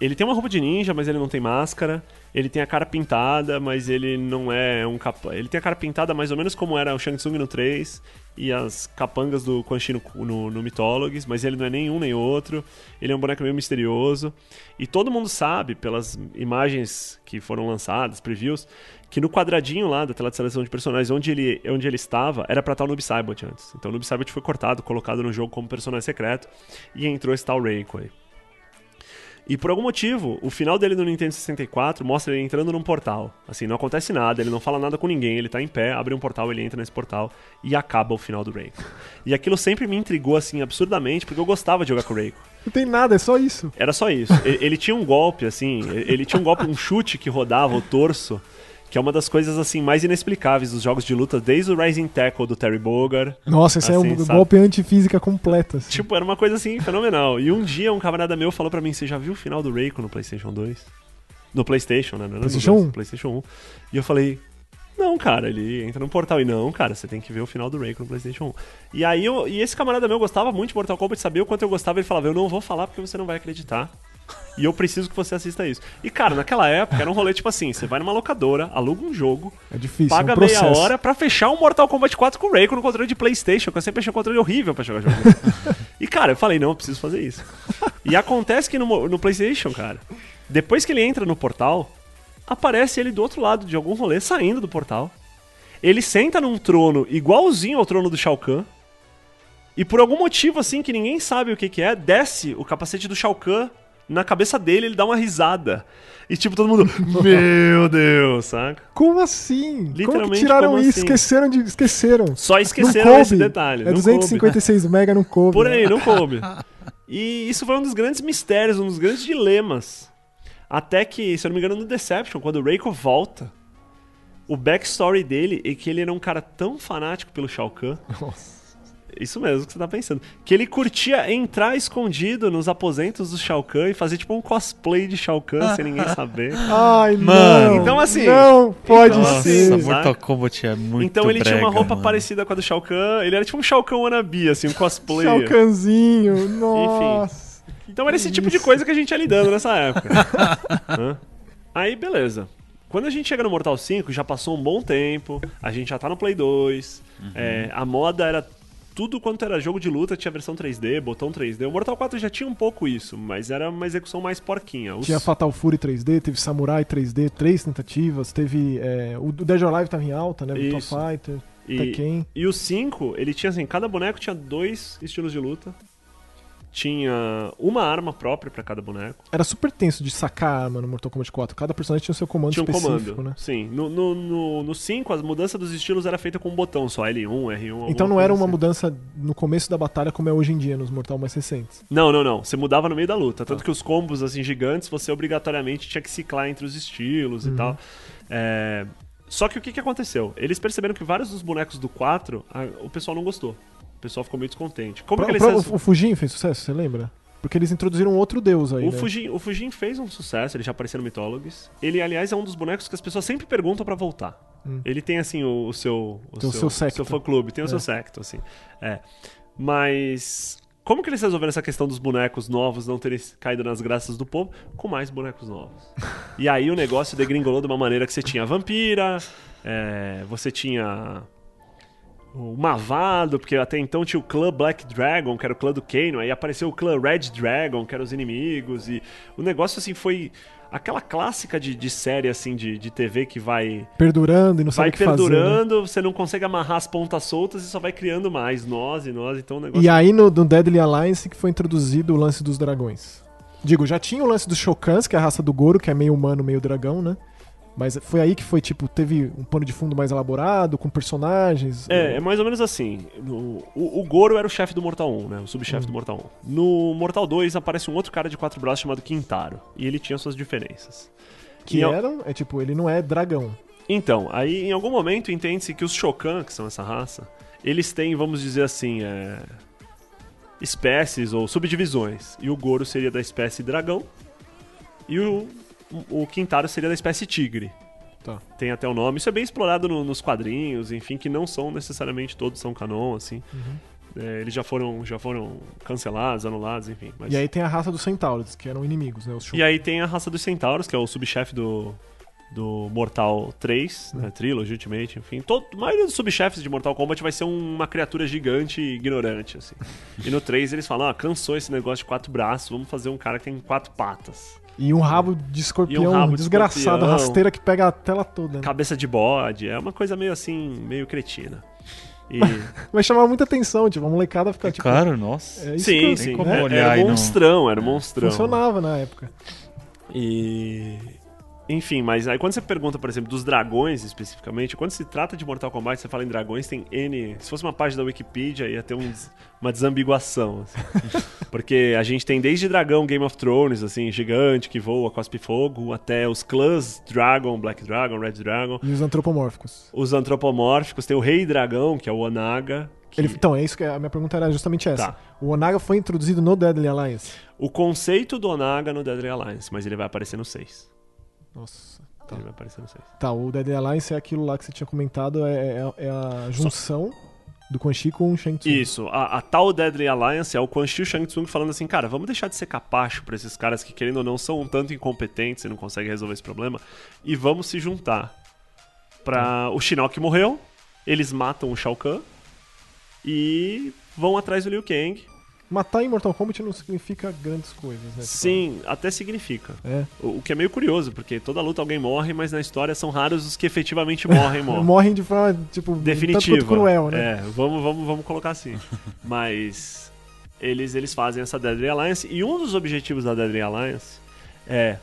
Ele tem uma roupa de ninja, mas ele não tem máscara. Ele tem a cara pintada, mas ele não é um capa... Ele tem a cara pintada mais ou menos como era o Shang Tsung no 3 e as capangas do Quan Chi no, no, no Mythologies, mas ele não é nenhum nem outro. Ele é um boneco meio misterioso. E todo mundo sabe, pelas imagens que foram lançadas, previews, que no quadradinho lá da tela de seleção de personagens, onde ele, onde ele estava, era pra estar o Noob Saibot antes. Então o Noob Saibot foi cortado, colocado no jogo como personagem secreto, e entrou esse tal Reiko aí. E por algum motivo, o final dele no Nintendo 64 mostra ele entrando num portal. Assim, não acontece nada, ele não fala nada com ninguém, ele tá em pé, abre um portal, ele entra nesse portal e acaba o final do Reiko. E aquilo sempre me intrigou, assim, absurdamente, porque eu gostava de jogar com o Reiko. Não tem nada, é só isso. Era só isso. Ele, ele tinha um golpe, assim, ele tinha um golpe, um chute que rodava o torso, que é uma das coisas, assim, mais inexplicáveis dos jogos de luta, desde o Rising Tackle do Terry Bogard. Nossa, esse é Assim, um sabe? golpe antifísica completa. assim. Tipo, era uma coisa, assim, fenomenal. E um dia um camarada meu falou pra mim, você já viu o final do Reiko no PlayStation 2? No PlayStation, né? Não era no PlayStation 2, 1? PlayStation 1. E eu falei... Não, cara, ele entra no portal. E não, cara, você tem que ver o final do Reiko no PlayStation 1. E aí, eu, e esse camarada meu gostava muito de Mortal Kombat, sabia o quanto eu gostava. Ele falava, eu não vou falar porque você não vai acreditar. E eu preciso que você assista isso. E, cara, naquela época era um rolê tipo assim: você vai numa locadora, aluga um jogo, É difícil, paga é um meia hora pra fechar um Mortal Kombat 4 com o Ray com o controle de PlayStation, que eu sempre achei um controle horrível pra jogar jogo. *laughs* e, cara, eu falei: não, eu preciso fazer isso. E acontece que no, no PlayStation, cara, depois que ele entra no portal, aparece ele do outro lado de algum rolê, saindo do portal. Ele senta num trono igualzinho ao trono do Shao Kahn. E por algum motivo, assim, que ninguém sabe o que, que é, desce o capacete do Shao Kahn na cabeça dele, ele dá uma risada. E tipo, todo mundo, *laughs* meu Deus, saca? Como assim? como Literalmente, tiraram como isso? assim? Esqueceram de. Esqueceram. Só esqueceram coube. esse detalhe. É não 256 mega, não coube. Por né? aí, não coube. *laughs* E isso foi um dos grandes mistérios, um dos grandes dilemas. Até que, se eu não me engano, no Deception, quando o Reiko volta, o backstory dele é que ele era um cara tão fanático pelo Shao Kahn. Nossa. Isso mesmo que você tá pensando. Que ele curtia entrar escondido nos aposentos do Shao Kahn e fazer tipo um cosplay de Shao Kahn sem ninguém *laughs* saber. Ai, Mano. não. Então, assim, Não, pode então, ser. assim, Mortal? Kombat é muito então ele tinha uma brega, roupa mano. parecida com a do Shao Kahn. Ele era tipo um Shao Kahn wannabe, assim, um cosplay. Chalcanzinho, *laughs* nossa. Então era esse tipo de coisa que a gente ia lidando nessa *laughs* época. Aí, beleza. Quando a gente chega no Mortal 5, já passou um bom tempo, a gente já tá no Play 2, é, a moda era tudo quanto era jogo de luta, tinha versão 3D, botão 3D. O Mortal 4 já tinha um pouco isso, mas era uma execução mais porquinha. Os- Tinha Fatal Fury 3D, teve Samurai 3D, três tentativas, teve. é, o Dead or Alive tava em alta, né? Virtua. Fighter, e, Tekken. e o 5, ele tinha assim, cada boneco tinha dois estilos de luta. Tinha uma arma própria pra cada boneco. Era super tenso de sacar a arma no Mortal Kombat 4. Cada personagem tinha o seu comando Tinha um específico, comando. né? Sim. No 5, no, no, no cinco, a mudança dos estilos era feita com um botão só, L1, R1. alguma Então não era uma assim. mudança no começo da batalha como é hoje em dia nos Mortal mais recentes. Não, não, não. Você mudava no meio da luta. Ah. Tanto que os combos assim gigantes você obrigatoriamente tinha que ciclar entre os estilos Uhum. e tal. É, Só que o que, que aconteceu? Eles perceberam que vários dos bonecos do 4, a- o pessoal não gostou. O pessoal ficou meio descontente. Como Pro- que eles pro- resolveram? o Fujin fez sucesso, você lembra? Porque eles introduziram outro deus aí, O né? Fujin, o Fujin fez um sucesso, ele já apareceu no Mythologies. Ele, aliás, é um dos bonecos que as pessoas sempre perguntam pra voltar. Hum. Ele tem, assim, o, o seu... O Tem o seu secto. seu fã-clube, tem o É. seu secto, assim. É. Mas... Como que eles resolveram essa questão dos bonecos novos não terem caído nas graças do povo? Com mais bonecos novos. *laughs* e aí o negócio degringolou de uma maneira que você tinha a Vampira, é, você tinha o Mavado, porque até então tinha o clã Black Dragon, que era o clã do Kano, aí apareceu o clã Red Dragon, que eram os inimigos, e o negócio assim foi aquela clássica de, de série assim de, de TV que vai Perdurando e não sabe vai o que fazer. né? perdurando, você não consegue amarrar as pontas soltas e só vai criando mais nós e nós, então o negócio E aí no, no Deadly Alliance que foi introduzido o lance dos dragões. Digo, já tinha o lance dos Shokans, que é a raça do Goro, que é meio humano, meio dragão, né? Mas foi aí que foi, tipo, teve um pano de fundo mais elaborado, com personagens. É, é mais ou menos assim. No- o, o Goro era o chefe do Mortal 1, né? O subchefe do Mortal 1. No Mortal 2 aparece um outro cara de quatro braços chamado Quintaro. E ele tinha suas diferenças. Que eram, é tipo, ele não é dragão. Então, aí em algum momento entende-se que os Shokan, que são essa raça, eles têm, vamos dizer assim, é, espécies ou subdivisões. E o Goro seria da espécie dragão e o, o Quintaro seria da espécie tigre. Tá. Tem até o nome. Isso é bem explorado no- nos quadrinhos, enfim, que não são necessariamente todos são canon, assim. É, eles já foram, já foram cancelados, anulados, enfim. mas- E aí tem a raça dos Centauros, que eram inimigos, né? E aí tem a raça dos centauros, que é o subchefe do, do Mortal 3, né, Trilogy, Ultimate, enfim. Todo, a maioria dos subchefes de Mortal Kombat vai ser um- uma criatura gigante e ignorante, assim. *laughs* E no 3 eles falam, ah, cansou esse negócio de quatro braços, vamos fazer um cara que tem quatro patas. E um rabo de escorpião um rabo de desgraçado, escorpião. rasteira que pega a tela toda. Né? Cabeça de bode, é uma coisa meio assim, meio cretina. E, *laughs* Mas chamava muita atenção, tipo, a molecada fica tipo. Claro, nossa. É isso sim, que eu- sim. como é- olhar era e um não- monstrão, era um monstrão. Funcionava na época. E. Enfim, mas aí quando você pergunta, por exemplo, dos dragões especificamente, quando se trata de Mortal Kombat, você fala em dragões, tem N. Se fosse uma página da Wikipedia, ia ter um uma desambiguação. assim. *laughs* Porque a gente tem desde dragão Game of Thrones, assim, gigante, que voa, cospe fogo, até os clãs Dragon, Black Dragon, Red Dragon. E os antropomórficos. Os antropomórficos, tem o Rei Dragão, que é o Onaga. que- Ele- então, é isso que a minha pergunta era justamente essa. Tá. O Onaga foi introduzido no Deadly Alliance. O conceito do Onaga no Deadly Alliance, mas ele vai aparecer no 6. Nossa. Tá. Ele vai aparecer no 6. Tá, o Deadly Alliance é aquilo lá que você tinha comentado, é, é- é a junção do Quan Chi com o Shang Tsung. Isso, a, a tal Deadly Alliance é o Quan Chi e o Shang Tsung falando assim, cara, vamos deixar de ser capacho pra esses caras que, querendo ou não, são um tanto incompetentes e não conseguem resolver esse problema, e vamos se juntar. Pra... O Shinnok morreu, eles matam o Shao Kahn e vão atrás do Liu Kang. Matar em Mortal Kombat não significa grandes coisas, né? Sim, até significa. É. O, o que é meio curioso, porque toda luta alguém morre, mas na história são raros os que efetivamente morrem, *laughs* morrem. Morrem de forma, tipo, definitiva. cruel, né? É, vamos, vamos, vamos colocar assim. *laughs* Mas eles, eles fazem essa Deadly Alliance e um dos objetivos da Deadly Alliance é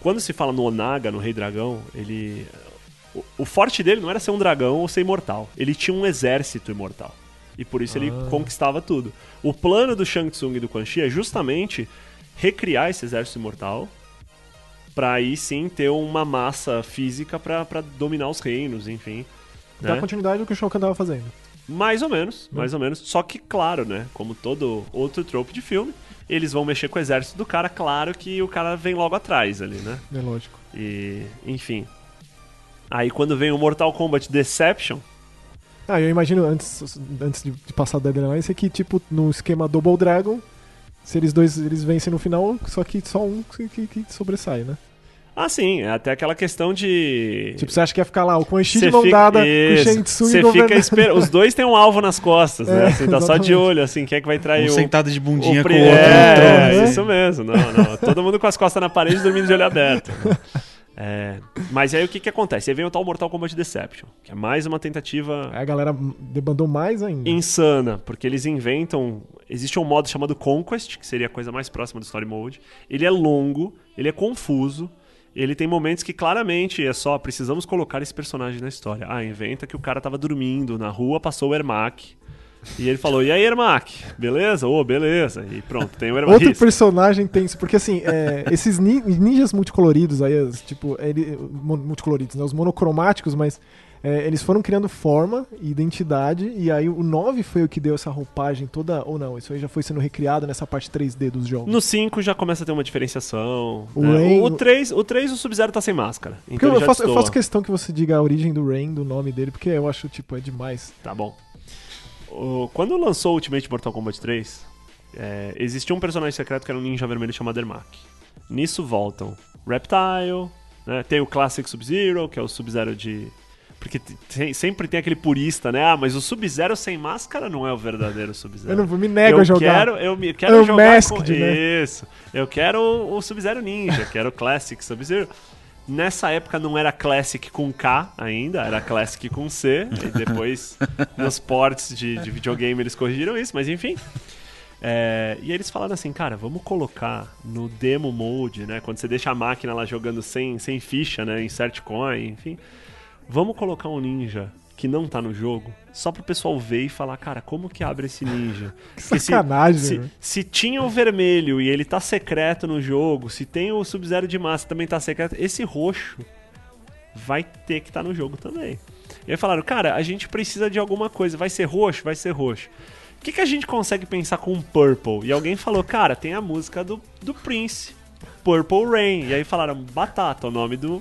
quando se fala no Onaga, no Rei Dragão, ele o, o forte dele não era ser um dragão ou ser imortal. Ele tinha um exército imortal. E por isso ele Ah. conquistava tudo. O plano do Shang Tsung e do Quan Chi é justamente recriar esse exército imortal pra aí sim ter uma massa física pra pra dominar os reinos, enfim. Dá né? continuidade ao que o Shao Kahn tava fazendo. Mais ou menos, mais ou menos. Só que, claro, né? Como todo outro trope de filme, eles vão mexer com o exército do cara, claro que o cara vem logo atrás ali, né? É lógico. E, enfim. Aí quando vem o Mortal Kombat Deception, Ah, eu imagino, antes, antes de, de passar da Deadly Alliance, é que, tipo, no esquema Double Dragon, se eles dois eles vencem no final, só que só um que, que- que sobressai, né? ah, sim, é até aquela questão de. Tipo, você acha que ia ficar lá o Quan Chi de mão fica- dada com o Isso. Shang Tsung Cê governando. fica esperando. Os dois têm um alvo nas costas, né? É, Assim, tá só de olho, assim, quem é que vai trair Um o. sentado de bundinha o com o outro É, no trono. né? isso mesmo. Não, não. Todo mundo com as costas na parede dormindo de olho aberto. É, mas aí o que que acontece? Aí vem o tal Mortal Kombat Deception, que é mais uma tentativa Aí a galera debandou mais ainda. insana, porque eles inventam. Existe um modo chamado Conquest, que seria a coisa mais próxima do Story Mode. Ele é longo, ele é confuso. Ele tem momentos que claramente é só precisamos colocar esse personagem na história. Ah, inventa que o cara tava dormindo na rua, passou o Ermac. E ele falou: E aí, Ermac? Beleza? Ô, beleza. E pronto, tem o Ermac. Outro Isso. personagem tenso, porque assim, é, esses ni- ninjas multicoloridos aí, as, tipo, ele, multicoloridos, né, os monocromáticos, mas é, eles foram criando forma e identidade, e aí o 9 foi o que deu essa roupagem toda, ou não, isso aí já foi sendo recriado nessa parte 3D dos jogos. No 5 já começa a ter uma diferenciação. O né? Rain- o, 3, o 3, o Sub-Zero tá sem máscara. Então eu, faço, eu faço questão que você diga a origem do Rain, do nome dele, porque eu acho, tipo, é demais. Tá bom. O- quando lançou o Ultimate Mortal Kombat 3, é, existia um personagem secreto que era um ninja vermelho chamado Ermac. Nisso voltam Reptile, né, tem o Classic Sub-Zero, que é o Sub-Zero de. Porque te- tem- sempre tem aquele purista, né? Ah, mas o Sub-Zero sem máscara não é o verdadeiro Sub-Zero. Eu não vou- me nego eu a jogar. Quero, eu me- quero É o jogar Masked, com... né? Isso. Eu quero o, o Sub-Zero Ninja, quero o Classic Sub-Zero. Nessa época não era Classic com K ainda, era Classic com C. E depois, *laughs* nos ports de, de videogame, eles corrigiram isso, mas enfim. É, e eles falaram assim, cara, vamos colocar no demo mode, né? Quando você deixa a máquina lá jogando sem, sem ficha, né? Insert coin, enfim. Vamos colocar um ninja que não tá no jogo, só pro pessoal ver e falar, cara, como que abre esse ninja? *laughs* Que se- sacanagem, se, né? se tinha o vermelho e ele tá secreto no jogo, se tem o Sub-Zero de massa também tá secreto, esse roxo vai ter que estar no jogo também. E aí falaram, cara, a gente precisa de alguma coisa, vai ser roxo? Vai ser roxo. O que, que a gente consegue pensar com Purple? E alguém falou, cara, tem a música do, do Prince, Purple Rain. E aí falaram, Batata, o nome do,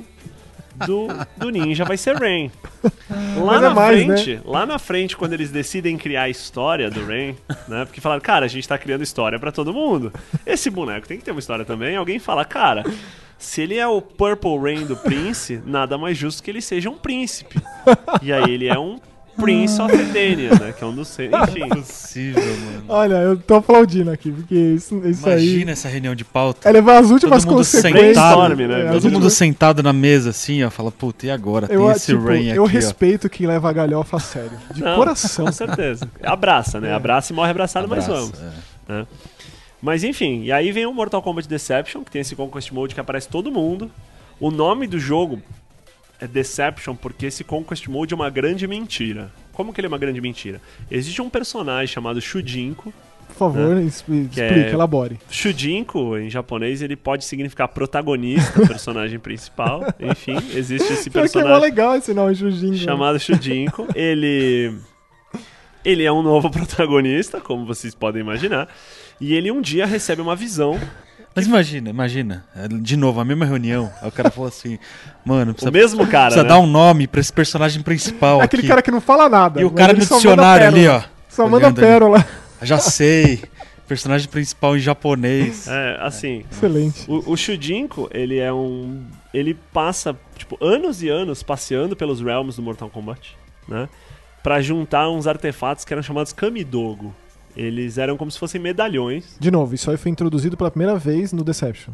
do, do ninja vai ser Rain. *laughs* Lá Mas é na mais, frente, lá na frente, quando eles decidem criar a história do Rain, né? Porque falaram, cara, a gente tá criando história pra todo mundo. Esse boneco tem que ter uma história também. Alguém fala, cara, se ele é o Purple Rain do Prince, nada mais justo que ele seja um príncipe. E aí ele é um Prince of Edenia, né? Que é um dos. Enfim. Impossível, mano. Olha, eu tô aplaudindo aqui, porque isso, isso Imagina aí essa reunião de pauta. é levar as últimas Todo mundo consequências. sentado, né? É, Todo mundo últimas- sentado na mesa assim, ó. Fala, puta, e agora? Tem Eu, esse tipo, Rain aqui, eu ó. respeito quem leva a galhofa a sério. De Não, coração. Com certeza. Abraça, né? É. Abraça e morre abraçado, mas Abraço, vamos. é. né? Mas enfim, e aí vem o Mortal Kombat Deception, que tem esse Conquest Mode que aparece todo mundo. O nome do jogo é Deception porque esse Conquest Mode é uma grande mentira. Como que ele é uma grande mentira? Existe um personagem chamado Shujinko. Por favor, Que explique, é- elabore. Shujinko, em japonês, ele pode significar protagonista, personagem *laughs* principal. Enfim, existe esse Pior que é personagem legal esse nome, Jujinho. chamado Shujinko. Ele ele é um novo *laughs* protagonista, como vocês podem imaginar, e ele um dia recebe uma visão Mas imagina, imagina, é, de novo, a mesma reunião, aí o cara falou assim, mano, O precisa, mesmo cara, precisa né? dar um nome pra esse personagem principal É aquele aqui. cara que não fala nada. E o cara no dicionário ali, pérola. ó. Só manda olhando ali. pérola. *laughs* Já sei. Personagem principal em japonês. É, assim, Excelente. o, o Shujinko, ele é um... Ele passa, tipo, anos e anos passeando pelos realms do Mortal Kombat, né? Pra juntar uns artefatos que eram chamados Kamidogo. Eles eram como se fossem medalhões. De novo, isso aí foi introduzido pela primeira vez no Deception.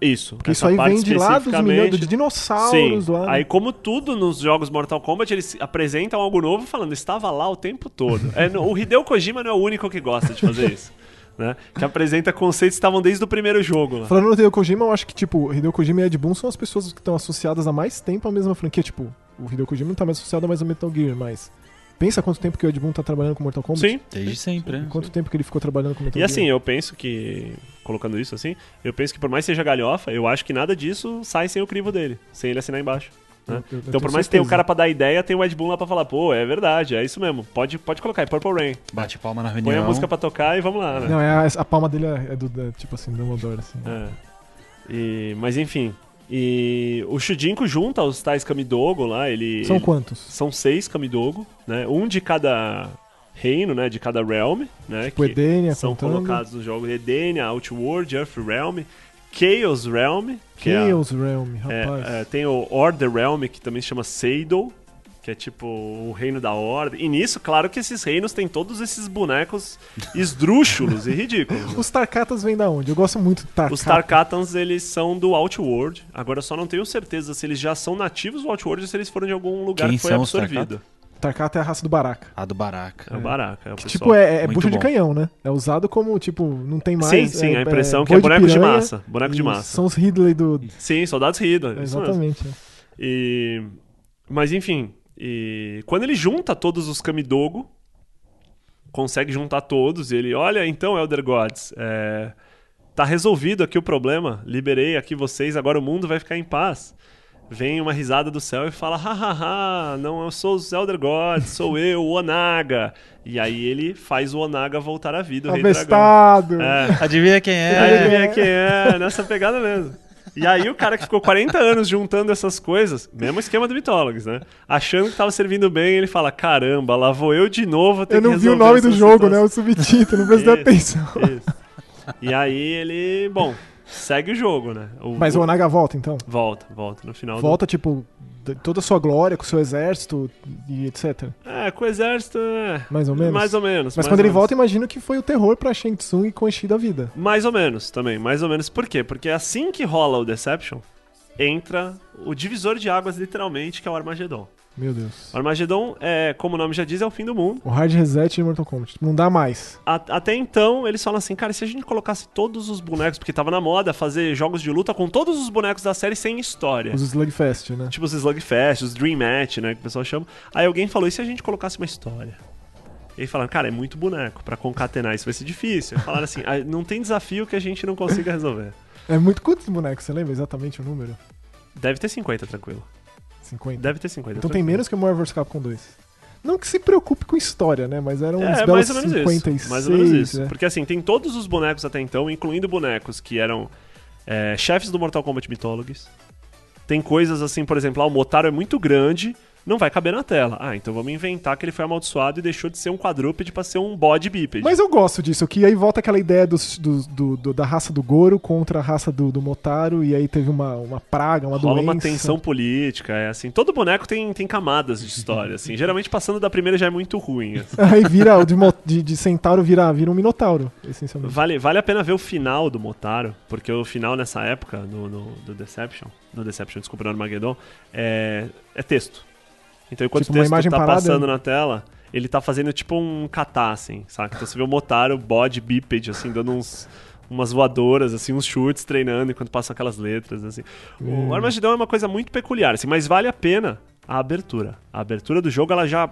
Isso. Porque isso aí vem de lá dos milhões de dinossauros Sim. lá. né? Aí, como tudo nos jogos Mortal Kombat, eles apresentam algo novo falando, estava lá o tempo todo. É, no- o Hideo Kojima não é o único que gosta de fazer isso. *laughs* Né? Que apresenta conceitos que estavam desde o primeiro jogo lá. Falando no Hideo Kojima, eu acho que, tipo, Hideo Kojima e Ed Boon são as pessoas que estão associadas há mais tempo à mesma franquia. Tipo, o Hideo Kojima não tá mais associado mais ao Metal Gear, mas... Pensa quanto tempo que o Ed Boon tá trabalhando com Mortal Kombat? Sim. Desde sempre, né? Quanto tempo que ele ficou trabalhando com Metal E Gear? assim, eu penso que, colocando isso assim, eu penso que por mais que seja galhofa, eu acho que nada disso sai sem o crivo dele, sem ele assinar embaixo. né? Eu- eu- Então, por mais que tenha o cara pra dar ideia, tem o Ed Boon lá pra falar, pô, é verdade, é isso mesmo, pode, pode colocar, é Purple Rain. Bate palma na Põe reunião. a música pra tocar e vamos lá, né? Não, é a, a palma dele é, é do, da- tipo assim, Dumbledore, assim. É. E, mas enfim. E o Shujinko junta os tais Kamidogo lá, ele. São ele- quantos? São seis Kamidogo, né? Um de cada reino, né? De cada realm, né? Tipo, Edenia, são contando. colocados no jogo Edenia, Outworld, Earth Realm, Chaos Realm, que é Chaos Realm, é, rapaz. é, tem o Order Realm, que também se chama Seidel, que é tipo o reino da ordem. E nisso, claro que esses reinos têm todos esses bonecos *laughs* esdrúxulos e ridículos. né? Os Tarkatas vêm da onde? Eu gosto muito do Tarkata. Os Tarkatans, eles são do Outworld. Agora, eu só não tenho certeza se eles já são nativos do Outworld ou se eles foram de algum lugar Quem que foi são os absorvido. Tarkata é a raça do Baraka. A do Baraka. É o Baraka, é o Que, tipo, é, é bucha de canhão, né? É usado como, tipo, não tem mais. Sim, sim, é, a impressão é, que é boneco de piranha massa. Boneco de massa. São os Ridley do. Sim, soldados mesmo. Exatamente. é. E... Mas enfim, e quando ele junta todos os Kamidogo, consegue juntar todos, e ele, olha, então, Elder Gods, é... tá resolvido aqui o problema, liberei aqui vocês, agora o mundo vai ficar em paz. Vem uma risada do céu e fala, hahaha, não eu sou os Elder Gods, sou *laughs* eu, o Onaga. E aí ele faz o Onaga voltar à vida, o Rei Dragão. Avestado! É. Adivinha quem é? Adivinha quem é, nessa pegada mesmo. E aí o cara que ficou 40 anos juntando essas coisas, mesmo esquema do Mythologies, né? Achando que tava servindo bem, ele fala, caramba, lá vou eu de novo Eu não vi o nome do jogo, né? situação." O subtítulo, não prestei *laughs* atenção. Isso. E aí ele, bom, segue o jogo, né? Mas o Onaga volta, então? Volta, volta, no final Volta, tipo, de- toda a sua glória, com o seu exército e etc. É, com o exército, é... Mais ou menos? Mais ou menos. Mas quando ele menos. volta, imagino que foi o terror pra Shang Tsung e Quan Chi da vida. Mais ou menos também, mais ou menos. Por quê? Porque assim que rola o Deception, entra o divisor de águas, literalmente, que é o Armagedon. Meu Deus. O Armagedon, é, como o nome já diz, é o fim do mundo. O hard reset de Mortal Kombat. Não dá mais. A- até então, eles falam assim, cara, e se a gente colocasse todos os bonecos, porque tava na moda fazer jogos de luta com todos os bonecos da série sem história. Os Slugfest, né? Tipo os Slugfest, os Dream Match, né, que o pessoal chama. Aí alguém falou, e se a gente colocasse uma história? E falaram, cara, é muito boneco, pra concatenar isso vai ser difícil. Aí falaram assim, "Ah, não tem desafio que a gente não consiga resolver. É muito. Quantos bonecos? Você lembra exatamente o número? Deve ter 50, tranquilo. 50. Deve ter 50. Então tem tranquilo. menos que o Marvel vs Capcom 2. Não que se preocupe com história, né? Mas eram uns É, belos mais ou menos 56, isso. Mais ou menos isso. né? Porque assim, tem todos os bonecos até então, incluindo bonecos que eram é, chefes do Mortal Kombat Mythologies. Tem coisas assim, por exemplo, ah, o Motaro é muito grande, não vai caber na tela. Ah, então vamos inventar que ele foi amaldiçoado e deixou de ser um quadrúpede pra ser um bode bípede. Mas eu gosto disso, que aí volta aquela ideia dos- dos- do, do- da raça do Goro contra a raça do, do Motaro, e aí teve uma, uma praga, uma Rola doença. uma tensão política, é assim. Todo boneco tem, tem camadas de história, assim. Geralmente passando da primeira já é muito ruim. assim. *laughs* Aí vira, o de, de, de centauro vira, vira um minotauro, essencialmente. Vale, vale a pena ver o final do Motaro, porque o final nessa época, no, no- do Deception, no Deception, desculpa, no Armageddon, é, é texto. Então enquanto Tipo, o uma texto imagem tá parada? passando na tela, ele tá fazendo tipo um catá, assim, saca? Então você vê o Motaro, bode, bípede, assim, dando uns... Umas voadoras, assim, uns chutes treinando enquanto passam aquelas letras, assim. Hum. O Armageddon é uma coisa muito peculiar, assim, mas vale a pena a abertura. A abertura do jogo, ela já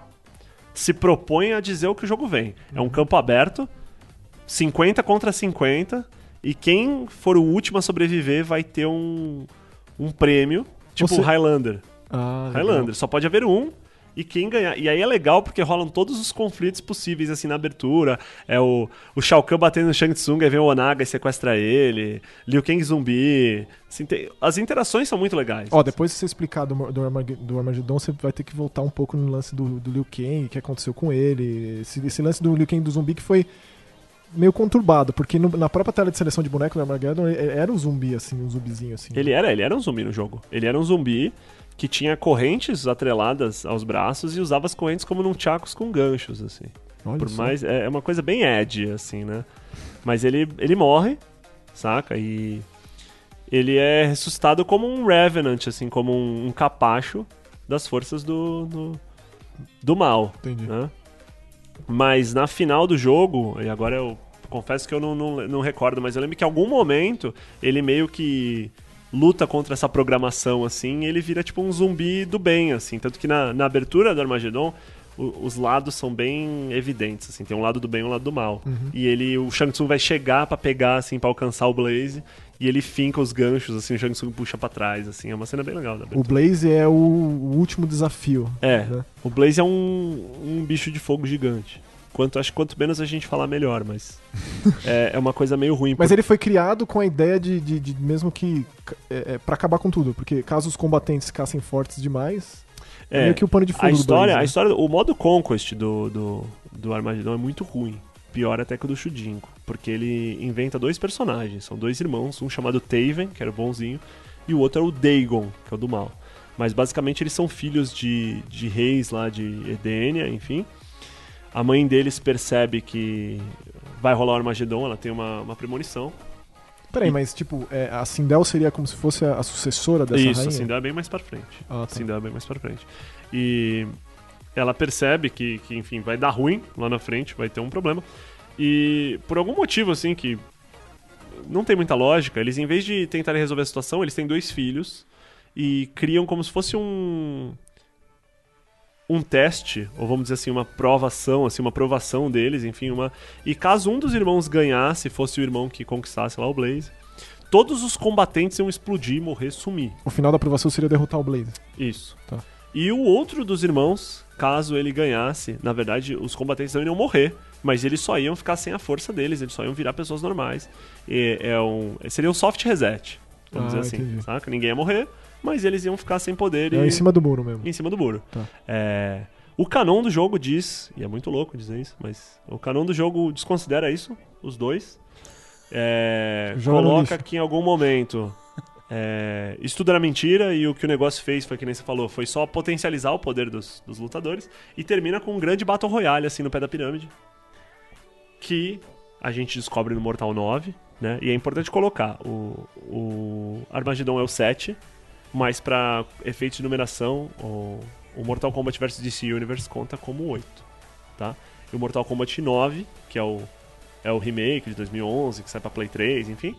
se propõe a dizer o que o jogo vem. É Uhum. um campo aberto, 50 contra 50, e quem for o último a sobreviver vai ter um, um prêmio, tipo Você- Highlander. Ah. Highlander, só pode haver um, E quem ganhar. E aí é legal porque rolam todos os conflitos possíveis, assim, na abertura. É o, o Shao Kahn batendo no Shang Tsung, aí vem o Onaga e sequestra ele. Liu Kang zumbi. Assim, tem- as interações são muito legais. Ó, depois de você explicar do, do, Armag- do Armageddon, você vai ter que voltar um pouco no lance do, do Liu Kang, o que aconteceu com ele. Esse, esse lance do Liu Kang do zumbi que foi meio conturbado, porque no- na própria tela de seleção de boneco do Armageddon ele- era um zumbi, assim, um zumbizinho assim. Ele era, ele era um zumbi no jogo. Ele era um zumbi que tinha correntes atreladas aos braços e usava as correntes como num chacos com ganchos, assim. Olha Por mais. É é uma coisa bem Ed, assim, né? Mas ele, ele morre, saca? E ele é ressuscitado como um Revenant, assim, como um, um capacho das forças do, do, do mal. Entendi. né? Mas na final do jogo, e agora eu confesso que eu não, não, não recordo, mas eu lembro que em algum momento ele meio que luta contra essa programação, assim, ele vira tipo um zumbi do bem, assim. Tanto que na, na abertura do Armageddon, o- os lados são bem evidentes, assim. Tem um lado do bem e um lado do mal. E ele, o Shang Tsung vai chegar pra pegar, assim, pra alcançar o Blaze, e ele finca os ganchos, assim, o Shang Tsung puxa pra trás, assim. É uma cena bem legal. O Blaze é o, o último desafio. É, né? o Blaze é um, um bicho de fogo gigante. Quanto, acho que quanto menos a gente falar, melhor, mas *laughs* é, é uma coisa meio ruim. Mas ele foi criado com a ideia de, de- de mesmo que é, é, para acabar com tudo, porque caso os combatentes ficassem fortes demais, é, é, meio que o pano de fundo a do história, né? a história, o modo Conquest do, do, do Armageddon é muito ruim. Pior até que o do Shudinko, porque ele inventa dois personagens, são dois irmãos, um chamado Taven, que era o bonzinho, e o outro é o Dagon, que é o do mal. Mas basicamente eles são filhos de, de reis lá de Edenia, enfim. A mãe deles percebe que vai rolar o Armagedon, ela tem uma, uma premonição. Peraí, mas tipo, é, a Sindel seria como se fosse a, a sucessora dessa Isso, rainha? assim, dá bem mais pra frente. Ah, tá. Assim, dá bem mais pra frente. E ela percebe que, que, enfim, vai dar ruim lá na frente, vai ter um problema. E por algum motivo, assim, que não tem muita lógica, eles, em vez de tentarem resolver a situação, eles têm dois filhos e criam como se fosse um. Um teste, ou vamos dizer assim, uma provação, assim, uma provação deles, enfim, uma. E caso um dos irmãos ganhasse, fosse o irmão que conquistasse lá o Blaze, todos os combatentes iam explodir, morrer, sumir. O final da aprovação seria derrotar o Blaze. Isso. Tá. E o outro dos irmãos, caso ele ganhasse, na verdade, os combatentes não iriam morrer, mas eles só iam ficar sem a força deles, eles só iam virar pessoas normais. E é um, seria um soft reset, vamos Ah, dizer assim, entendi. saca? Ninguém ia morrer, mas eles iam ficar sem poder É e em cima do muro mesmo. em cima do muro. Tá. É, o canon do jogo diz, e é muito louco dizer isso, mas o canon do jogo desconsidera isso, os dois. É, coloca que em algum momento é, isso tudo era mentira e o que o negócio fez foi que nem você falou, foi só potencializar o poder dos, dos lutadores e termina com um grande Battle Royale assim no pé da pirâmide que a gente descobre no Mortal 9, né? E é importante colocar, o, o Armageddon é o 7, mas pra efeitos de numeração, o, o Mortal Kombat vs DC Universe conta como 8, tá? E o Mortal Kombat 9, que é o, é o remake de 2011, que sai pra Play 3, enfim,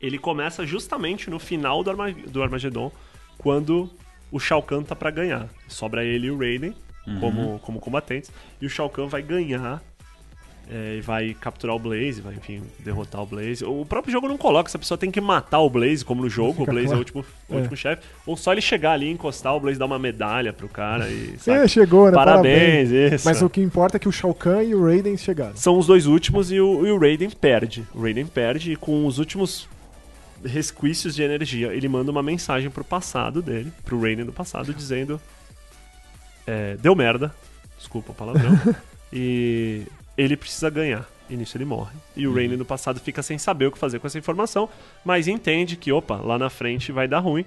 ele começa justamente no final do, Arma do Armageddon, quando o Shao Kahn tá pra ganhar. Sobra ele e o Raiden como, como combatentes, e o Shao Kahn vai ganhar é, e vai capturar o Blaze, vai, enfim, derrotar o Blaze. O próprio jogo não coloca se a pessoa tem que matar o Blaze, como no jogo, o Blaze é claro. o último, o É. último chefe, ou só ele chegar ali, encostar, o Blaze dar uma medalha pro cara e. É, chegou, né? Parabéns, isso. Mas o que importa é que o Shao Kahn e o Raiden chegaram. São os dois últimos e o, e o Raiden perde. O Raiden perde e com os últimos resquícios de energia, ele manda uma mensagem pro passado dele, pro Raiden do passado, dizendo: é, Deu merda, desculpa o palavrão, *laughs* e ele precisa ganhar. E nisso ele morre. E o Raiden do passado fica sem saber o que fazer com essa informação, mas entende que, opa, lá na frente vai dar ruim.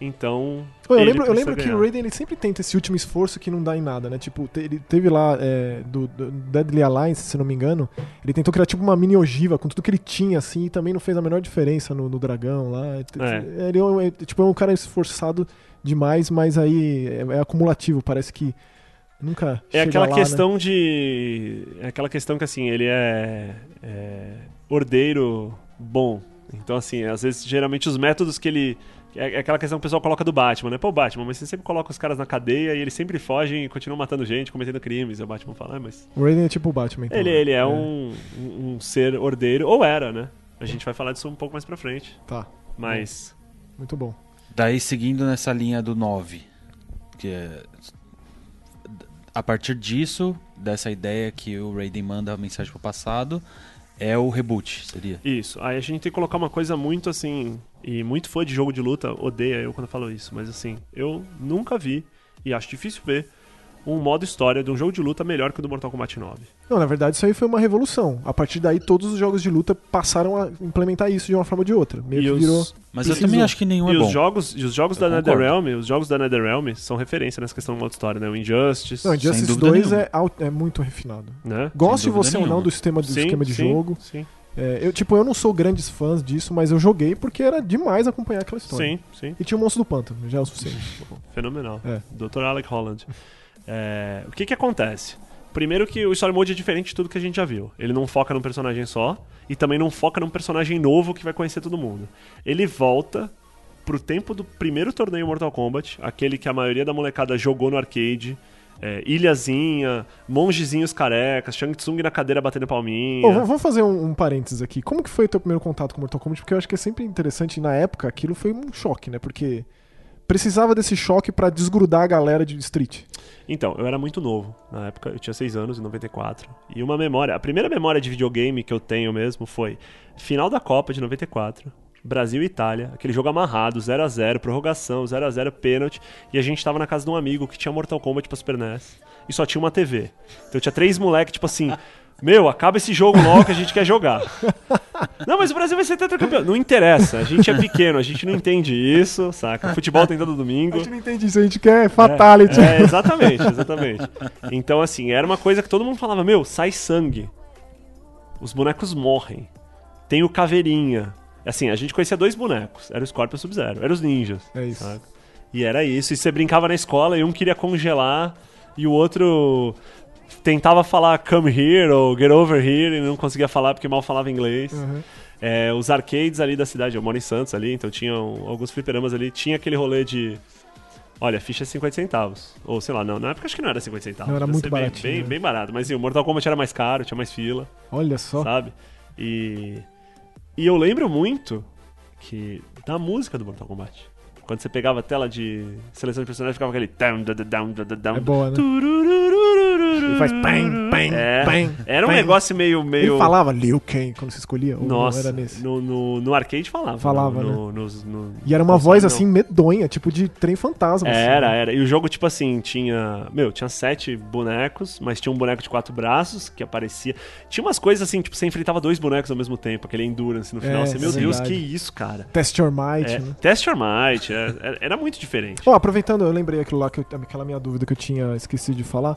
Então. Pô, eu lembro, eu lembro que ganhar. o Raiden ele sempre tenta esse último esforço que não dá em nada, né? Tipo, te- ele teve lá é, do, do Deadly Alliance, se não me engano, ele tentou criar tipo uma mini ogiva com tudo que ele tinha, assim, e também não fez a menor diferença no, no dragão lá. É. Ele é, um- é, tipo, é um cara esforçado demais, mas aí é, é acumulativo, parece que nunca É aquela lá, né? questão de. É aquela questão que assim, ele é, é ordeiro bom. Então, assim, às vezes, geralmente os métodos que ele. É é aquela questão que o pessoal coloca do Batman, né? Pô, Batman, mas você sempre coloca os caras na cadeia e eles sempre fogem e continuam matando gente, cometendo crimes. E o Batman fala, ah, mas. O Raiden é tipo o Batman, então. ele, né? ele é, Um, um um ser ordeiro, ou era, né? A gente vai falar disso um pouco mais pra frente. Tá, Mas. muito bom. Daí seguindo nessa linha do 9, que é a partir disso, dessa ideia que o Raiden manda a mensagem pro passado, é o reboot, seria? Isso. Aí a gente tem que colocar uma coisa muito assim. E muito fã de jogo de luta odeia eu quando falo isso, mas assim, eu nunca vi, e acho difícil ver, um modo história de um jogo de luta melhor que o do Mortal Kombat 9. Não, na verdade isso aí foi uma revolução. A partir daí todos os jogos de luta passaram a implementar isso de uma forma ou de outra. Meio E que os- virou. Mas eu também acho que nenhum e é os bom. jogos, e os jogos Eu da concordo. NetherRealm, os jogos da NetherRealm são referência nessa questão do modo história, né? O Injustice, Não, Injustice dúvida 2 nenhuma. é, é muito refinado. né? Goste dúvida você ou não nenhuma. do sistema, do Sim, esquema de sim, jogo. Sim, É, eu, tipo, eu não sou grandes fãs disso, mas eu joguei porque era demais acompanhar aquela história. sim, sim. E tinha o Monstro do Pântano, já é o suficiente. Fenomenal. É. Dr. Alec Holland. É, o que que acontece? Primeiro que o Story Mode é diferente de tudo que a gente já viu. Ele não foca num personagem só e também não foca num personagem novo que vai conhecer todo mundo. Ele volta pro tempo do primeiro torneio Mortal Kombat, aquele que a maioria da molecada jogou no arcade. É, ilhazinha, mongezinhos carecas, Shang Tsung na cadeira batendo palminha. Ô, v- vamos fazer um, um parênteses aqui. Como que foi o teu primeiro contato com Mortal Kombat? Porque eu acho que é sempre interessante, na época aquilo foi um choque, né? Porque precisava desse choque pra desgrudar a galera de Street. Então, eu era muito novo na época, eu tinha 6 anos, em 94. E uma memória, a primeira memória de videogame que eu tenho mesmo foi final da Copa de 94, Brasil e Itália, aquele jogo amarrado, 0 a 0 prorrogação, 0 a 0 pênalti, e a gente tava na casa de um amigo que tinha Mortal Kombat pra Super NES e só tinha uma TV. Então tinha três moleques, tipo assim, meu, acaba esse jogo logo que a gente quer jogar. Não, mas o Brasil vai ser tetracampeão. Não interessa, a gente é pequeno, a gente não entende isso, saca? Futebol tem todo domingo. A gente não entende isso, a gente quer Fatality. É, é, exatamente, exatamente. Então, assim, era uma coisa que todo mundo falava: Meu, sai sangue. Os bonecos morrem. Tem o Caveirinha. Assim, a gente conhecia dois bonecos: era o Scorpion e o Sub-Zero, eram os ninjas. É isso. saca? E era isso. E você brincava na escola e um queria congelar e o outro tentava falar come here ou get over here e não conseguia falar porque mal falava inglês. Uhum. É, os arcades ali da cidade, eu moro em Santos ali, então tinham alguns fliperamas ali, tinha aquele rolê de. Olha, ficha é 50 centavos. Ou sei lá, não, na época acho que não era 50 centavos. Não, era muito ser bem- né? bem barato. Mas sim, o Mortal Kombat era mais caro, tinha mais fila, Olha só. sabe? E. E eu lembro muito que. da música do Mortal Kombat. Quando você pegava a tela de seleção de personagens, ficava aquele. É boa, né? Ele faz bang, bang, É, bang. Era um bang. negócio meio. meio... Ele falava Liu Kang quando você escolhia? Nossa, era nesse? no, no, no arcade falava. Falava, no, nos- no- E era uma voz assim medonha, tipo de trem fantasma. assim, Era, né? era. E o jogo, tipo assim, tinha. Meu, tinha sete bonecos, mas tinha um boneco de quatro braços que aparecia. Tinha umas coisas assim, tipo, você enfrentava dois bonecos ao mesmo tempo, aquele Endurance no final. É, você, meu é Deus, verdade. que isso, cara. Test Your Might, É, né? Test Your Might, é- era, era muito diferente. Ó, aproveitando, eu lembrei aquilo lá, que eu, aquela minha dúvida que eu tinha esquecido de falar.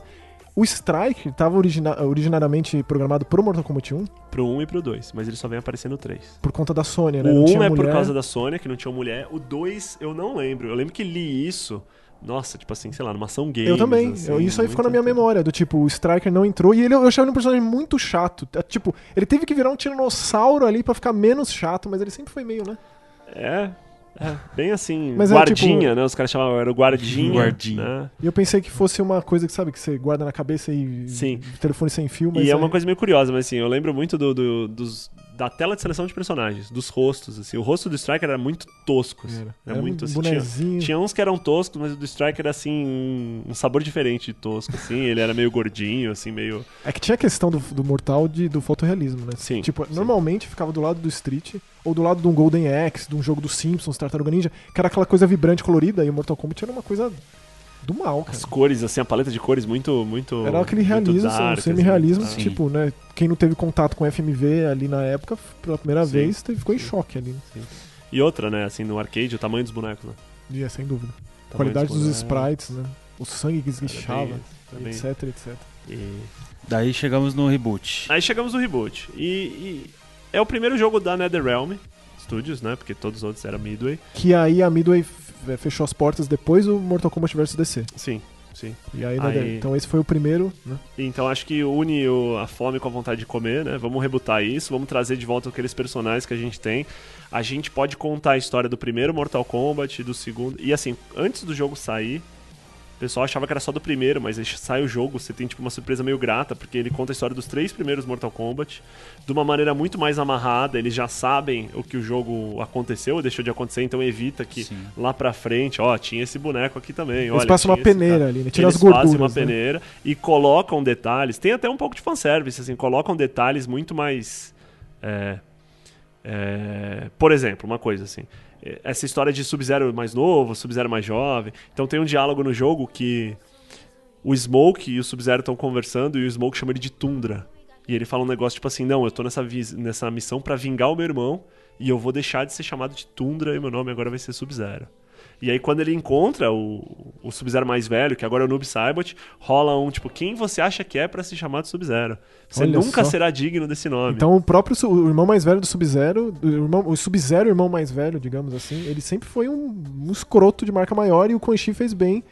O Strike estava origina originariamente programado pro Mortal Kombat 1 Pro 1 e pro 2, mas ele só vem aparecer no 3. por conta da Sony, né? O Não 1 tinha é por mulher. causa da Sony, que não tinha mulher. O 2 eu não lembro. Eu lembro que li isso. Nossa, tipo assim, sei lá, numa ação game. Eu também. assim, Eu- isso aí ficou na minha muito- memória, do tipo, o Striker não entrou e ele, eu achava ele um personagem muito chato. É, Tipo, ele teve que virar um tiranossauro ali pra ficar menos chato, mas ele sempre foi meio, né? É, é, bem assim, Mas é, guardinha, tipo- né? Os caras chamavam, era o guardinha. Guardinha. né? E eu pensei que fosse uma coisa que, sabe, que você guarda na cabeça e Sim. telefone sem fio, mas E é aí- uma coisa meio curiosa, mas assim, eu lembro muito do, do- dos, da tela de seleção de personagens, dos rostos, assim. O rosto do Striker era muito tosco, assim. Era, Era, muito um assim, tinha, tinha uns que eram toscos, mas o do Striker era assim, um, um sabor diferente de tosco, assim. Ele era meio gordinho, assim, meio. É que tinha a questão do, do mortal de, do fotorrealismo, né? Sim, Tipo, sim. normalmente ficava do lado do Street ou do lado de um Golden Axe, de um jogo dos Simpsons, Tartaruga Ninja, que era aquela coisa vibrante, colorida, e o Mortal Kombat era uma coisa do mal, cara. As cores, assim, a paleta de cores muito. muito Era aquele muito realismo, dark, um assim, semi-realismo, sabe? tipo, né? Quem não teve contato com FMV ali na época, pela primeira Sim, vez, teve- ficou em sim. choque ali. né? E outra, né, assim, no arcade, o tamanho dos bonecos, né? E é, sem dúvida. O Qualidade dos bonecos. sprites, né? O sangue que Era bem esguichava, era etc, etc. E- Daí chegamos no reboot. Aí chegamos no reboot. E, e é o primeiro jogo da NetherRealm Studios, né? Porque todos os outros eram Midway. Que aí a Midway fechou as portas depois do Mortal Kombat vs DC. Sim, sim. E aí, Aí- né, então esse foi o primeiro, né? Então acho que une o- a fome com a vontade de comer, né? Vamos rebutar isso, vamos trazer de volta aqueles personagens que a gente tem. A gente pode contar a história do primeiro Mortal Kombat, do segundo. E assim, antes do jogo sair, O pessoal achava que era só do primeiro, mas aí sai o jogo, você tem tipo uma surpresa meio grata, porque ele conta a história dos três primeiros Mortal Kombat de uma maneira muito mais amarrada, eles já sabem o que o jogo aconteceu ou deixou de acontecer, então evita que Sim. lá pra frente, ó, tinha esse boneco aqui também. Eles olha, passam uma peneira ali, né? Tira Eles as gorduras. fazem uma né? peneira e colocam detalhes. Tem até um pouco de fanservice, assim, colocam detalhes muito mais. é, é, por exemplo, uma coisa assim. É, Essa história de Sub-Zero mais novo, Sub-Zero mais jovem. Então tem um diálogo no jogo que o Smoke e o Sub-Zero estão conversando e o Smoke chama ele de Tundra. E ele fala um negócio tipo assim: Não, eu tô nessa, nessa missão pra vingar o meu irmão e eu vou deixar de ser chamado de Tundra e meu nome agora vai ser Sub-Zero. E aí, quando ele encontra o, o Sub-Zero mais velho, que agora é o Noob Saibot, rola um tipo: Quem você acha que é pra se chamar de Sub-Zero? Você Olha nunca só. será digno desse nome. Então o próprio o irmão mais velho do Sub-Zero, o Sub-Zero, irmão mais velho, digamos assim, ele sempre foi um, um escroto de marca maior e o Quan Chi fez bem.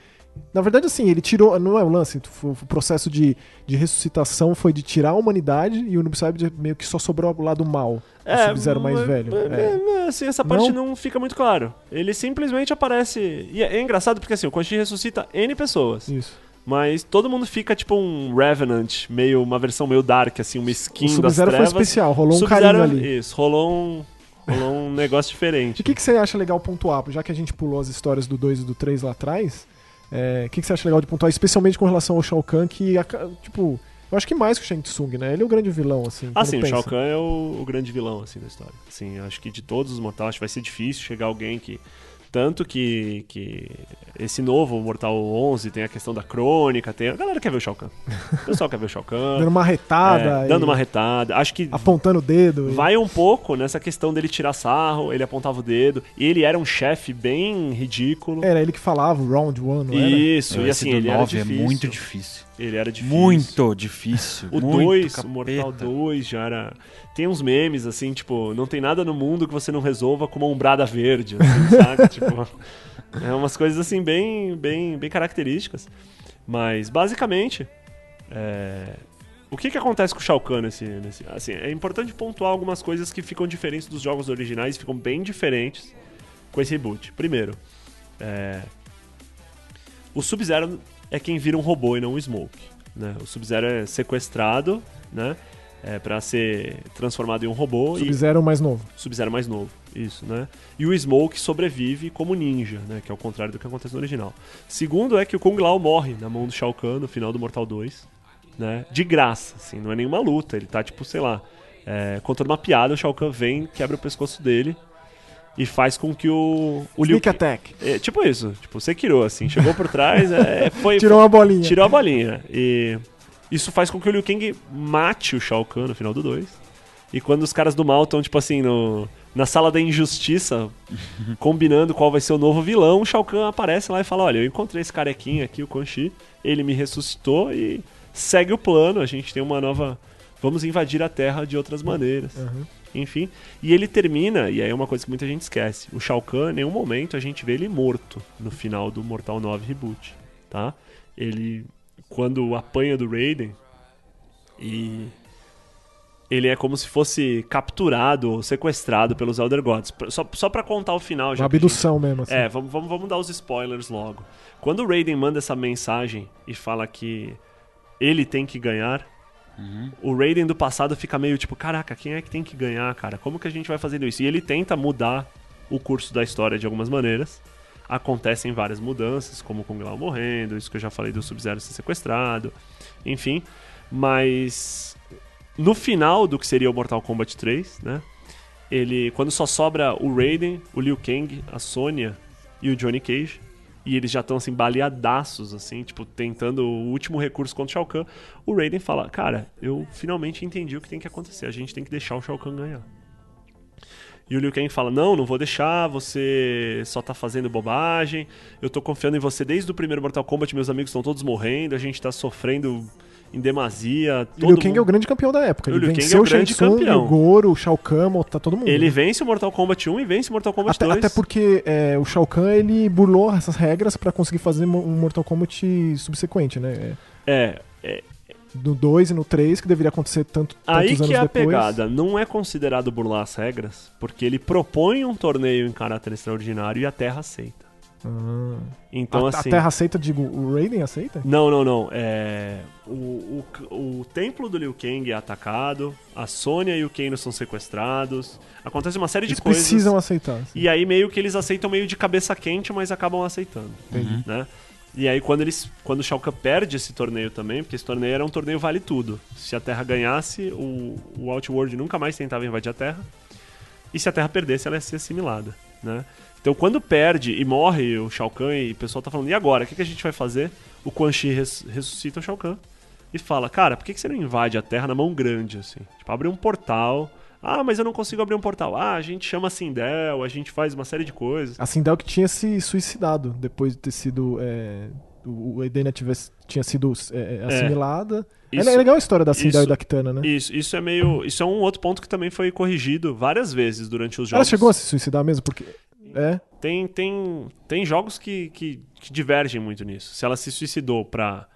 Na verdade, assim, ele tirou. Não é o lance, o o processo de, de ressuscitação foi de tirar a humanidade e o Noob Saibot meio que só sobrou o lado mal. o Sub-Zero mais velho. É. assim, essa parte Não? não? fica muito claro. Ele simplesmente aparece. E é, é engraçado porque assim, o Quan Chi ressuscita N pessoas. Isso. Mas todo mundo fica tipo um Revenant, meio uma versão meio dark, assim, uma skin O das Sub-Zero foi trevas. especial, rolou um Sub-Zero- carinho ali. Isso, rolou um, rolou um negócio E diferente. o que, que você acha legal pontuar? Já que a gente pulou as histórias do 2 e do 3 lá atrás, é, o que, que você acha legal de pontuar, especialmente com relação ao Shao Kahn, que, tipo, eu acho que mais que o Shang Tsung, né? Ele é o grande vilão, assim. Ah, sim, o pensa. Shao Kahn é o, o grande vilão, assim, da história. Sim, acho que de todos os mortais, acho que vai ser difícil chegar alguém que... Tanto que, que esse novo Mortal 11 tem a questão da crônica, tem... A galera quer ver o Shao Kahn. O pessoal quer ver o Shao Kahn. *laughs* Dando uma retada. é, dando e uma retada. Acho que Apontando o dedo. e- vai um pouco nessa questão dele tirar sarro, ele apontava o dedo. E ele era um chefe bem ridículo. Era ele que falava, o round one, não era? Isso, e Esse assim, do ele era 9 é muito difícil. Ele era difícil. Muito difícil. O muito 2, o. Mortal 2 já era. Tem uns memes, assim, tipo, não tem nada no mundo que você não resolva com uma umbrada verde, assim, *laughs* saca? Tipo. É umas coisas assim bem, bem, bem características. Mas, basicamente, é, o que, que acontece com o Shao Kahn nesse, nesse. Assim, é importante pontuar algumas coisas que ficam diferentes dos jogos originais, ficam bem diferentes com esse reboot. Primeiro, é, o Sub-Zero é quem vira um robô e não um Smoke. Né? O Sub-Zero é sequestrado, né? É, para ser transformado em um robô e Sub-Zero mais novo. Sub-Zero mais novo, isso, né? E o Smoke sobrevive como ninja, né? Que é o contrário do que acontece no original. Segundo é que o Kung Lao morre na mão do Shao Kahn no final do Mortal 2, né? De graça, assim, não é nenhuma luta. Ele tá, tipo, sei lá, é, contando uma piada, o Shao Kahn vem, quebra o pescoço dele e faz com que o... o Liu Sneak Kang- Attack. é, tipo isso, tipo, Sekiro, assim, chegou por trás, é, *laughs* foi... Tirou uma bolinha. Tirou a bolinha. E isso faz com que o Liu Kang mate o Shao Kahn no final do 2. E quando os caras do mal estão, tipo assim, no, na sala da injustiça, *laughs* combinando qual vai ser o novo vilão, o Shao Kahn aparece lá e fala: Olha, eu encontrei esse carequinha aqui, o Quan Chi, ele me ressuscitou e segue o plano. A gente tem uma nova. Vamos invadir a Terra de outras maneiras. Uhum. Enfim. E ele termina, e aí é uma coisa que muita gente esquece: o Shao Kahn, em nenhum momento a gente vê ele morto no final do Mortal 9 Reboot. Tá? Ele, quando apanha do Raiden, e ele é como se fosse capturado ou sequestrado pelos Elder Gods. Só, só pra contar o final, já Uma que a gente- abdução mesmo, assim. é, vamos, vamos, vamos dar os spoilers logo. Quando o Raiden manda essa mensagem e fala que ele tem que ganhar, o Raiden do passado fica meio tipo, caraca, quem é que tem que ganhar, cara? Como que a gente vai fazendo isso? E ele tenta mudar o curso da história de algumas maneiras. Acontecem várias mudanças, como o Kung Lao morrendo, isso que eu já falei do Sub-Zero ser sequestrado, enfim. Mas no final do que seria o Mortal Kombat 3, né? Ele, quando só sobra o Raiden, o Liu Kang, a Sonya e o Johnny Cage, e eles já estão assim baleadaços assim, tipo tentando o último recurso contra o Shao Kahn, o Raiden fala: "Cara, eu finalmente entendi o que tem que acontecer. A gente tem que deixar o Shao Kahn ganhar." E o Liu Kang fala: Não, não vou deixar, você só tá fazendo bobagem. Eu tô confiando em você desde o primeiro Mortal Kombat, meus amigos estão todos morrendo, a gente tá sofrendo em demasia. O Todo Liu Kang mundo- é o grande campeão da época. O Ele Liu Kang é venceu o Shang grande Tsung, campeão. o Goro, o Shao Kahn, tá todo mundo. Ele vence o Mortal Kombat 1 e vence o Mortal Kombat até, 2. até porque é, o Shao Kahn ele burlou essas regras pra conseguir fazer um Mortal Kombat subsequente, né? É, É, No 2 e no 3, que deveria acontecer tanto, aí que é a depois. pegada. Não é considerado burlar as regras, porque ele propõe um torneio em caráter extraordinário e a Terra aceita. Ah. Então, a, assim. a Terra aceita, digo, o Raiden aceita? Não, não, não. É... O, o, o templo do Liu Kang é atacado, a Sônia e o Kano são sequestrados. Acontece uma série de Eles coisas. precisam aceitar. assim. E aí meio que eles aceitam meio de cabeça quente, mas acabam aceitando, Entendi. né? E aí quando eles quando o Shao Kahn perde esse torneio também, porque esse torneio era um torneio vale tudo. Se a Terra ganhasse, o, o Outworld nunca mais tentava invadir a Terra. E se a Terra perdesse, ela ia ser assimilada, né? Então quando perde e morre o Shao Kahn e o pessoal tá falando, e agora? O que, que a gente vai fazer? O Quan Chi res- ressuscita o Shao Kahn e fala, cara, por que, que você não invade a Terra na mão grande, assim? Tipo, abre um portal. Ah, mas eu não consigo abrir um portal. Ah, a gente chama Sindel, a gente faz uma série de coisas. A Sindel que tinha se suicidado depois de ter sido. é, o Edena tivesse, tinha sido é, é, assimilada. Isso- é legal a história da Sindel isso- e da Kitana, né? Isso, isso é meio. Isso é um outro ponto que também foi corrigido várias vezes durante os Ela jogos. chegou a se suicidar mesmo? Porque. É. Tem, tem, tem jogos que, que, que divergem muito nisso. Se ela se suicidou pra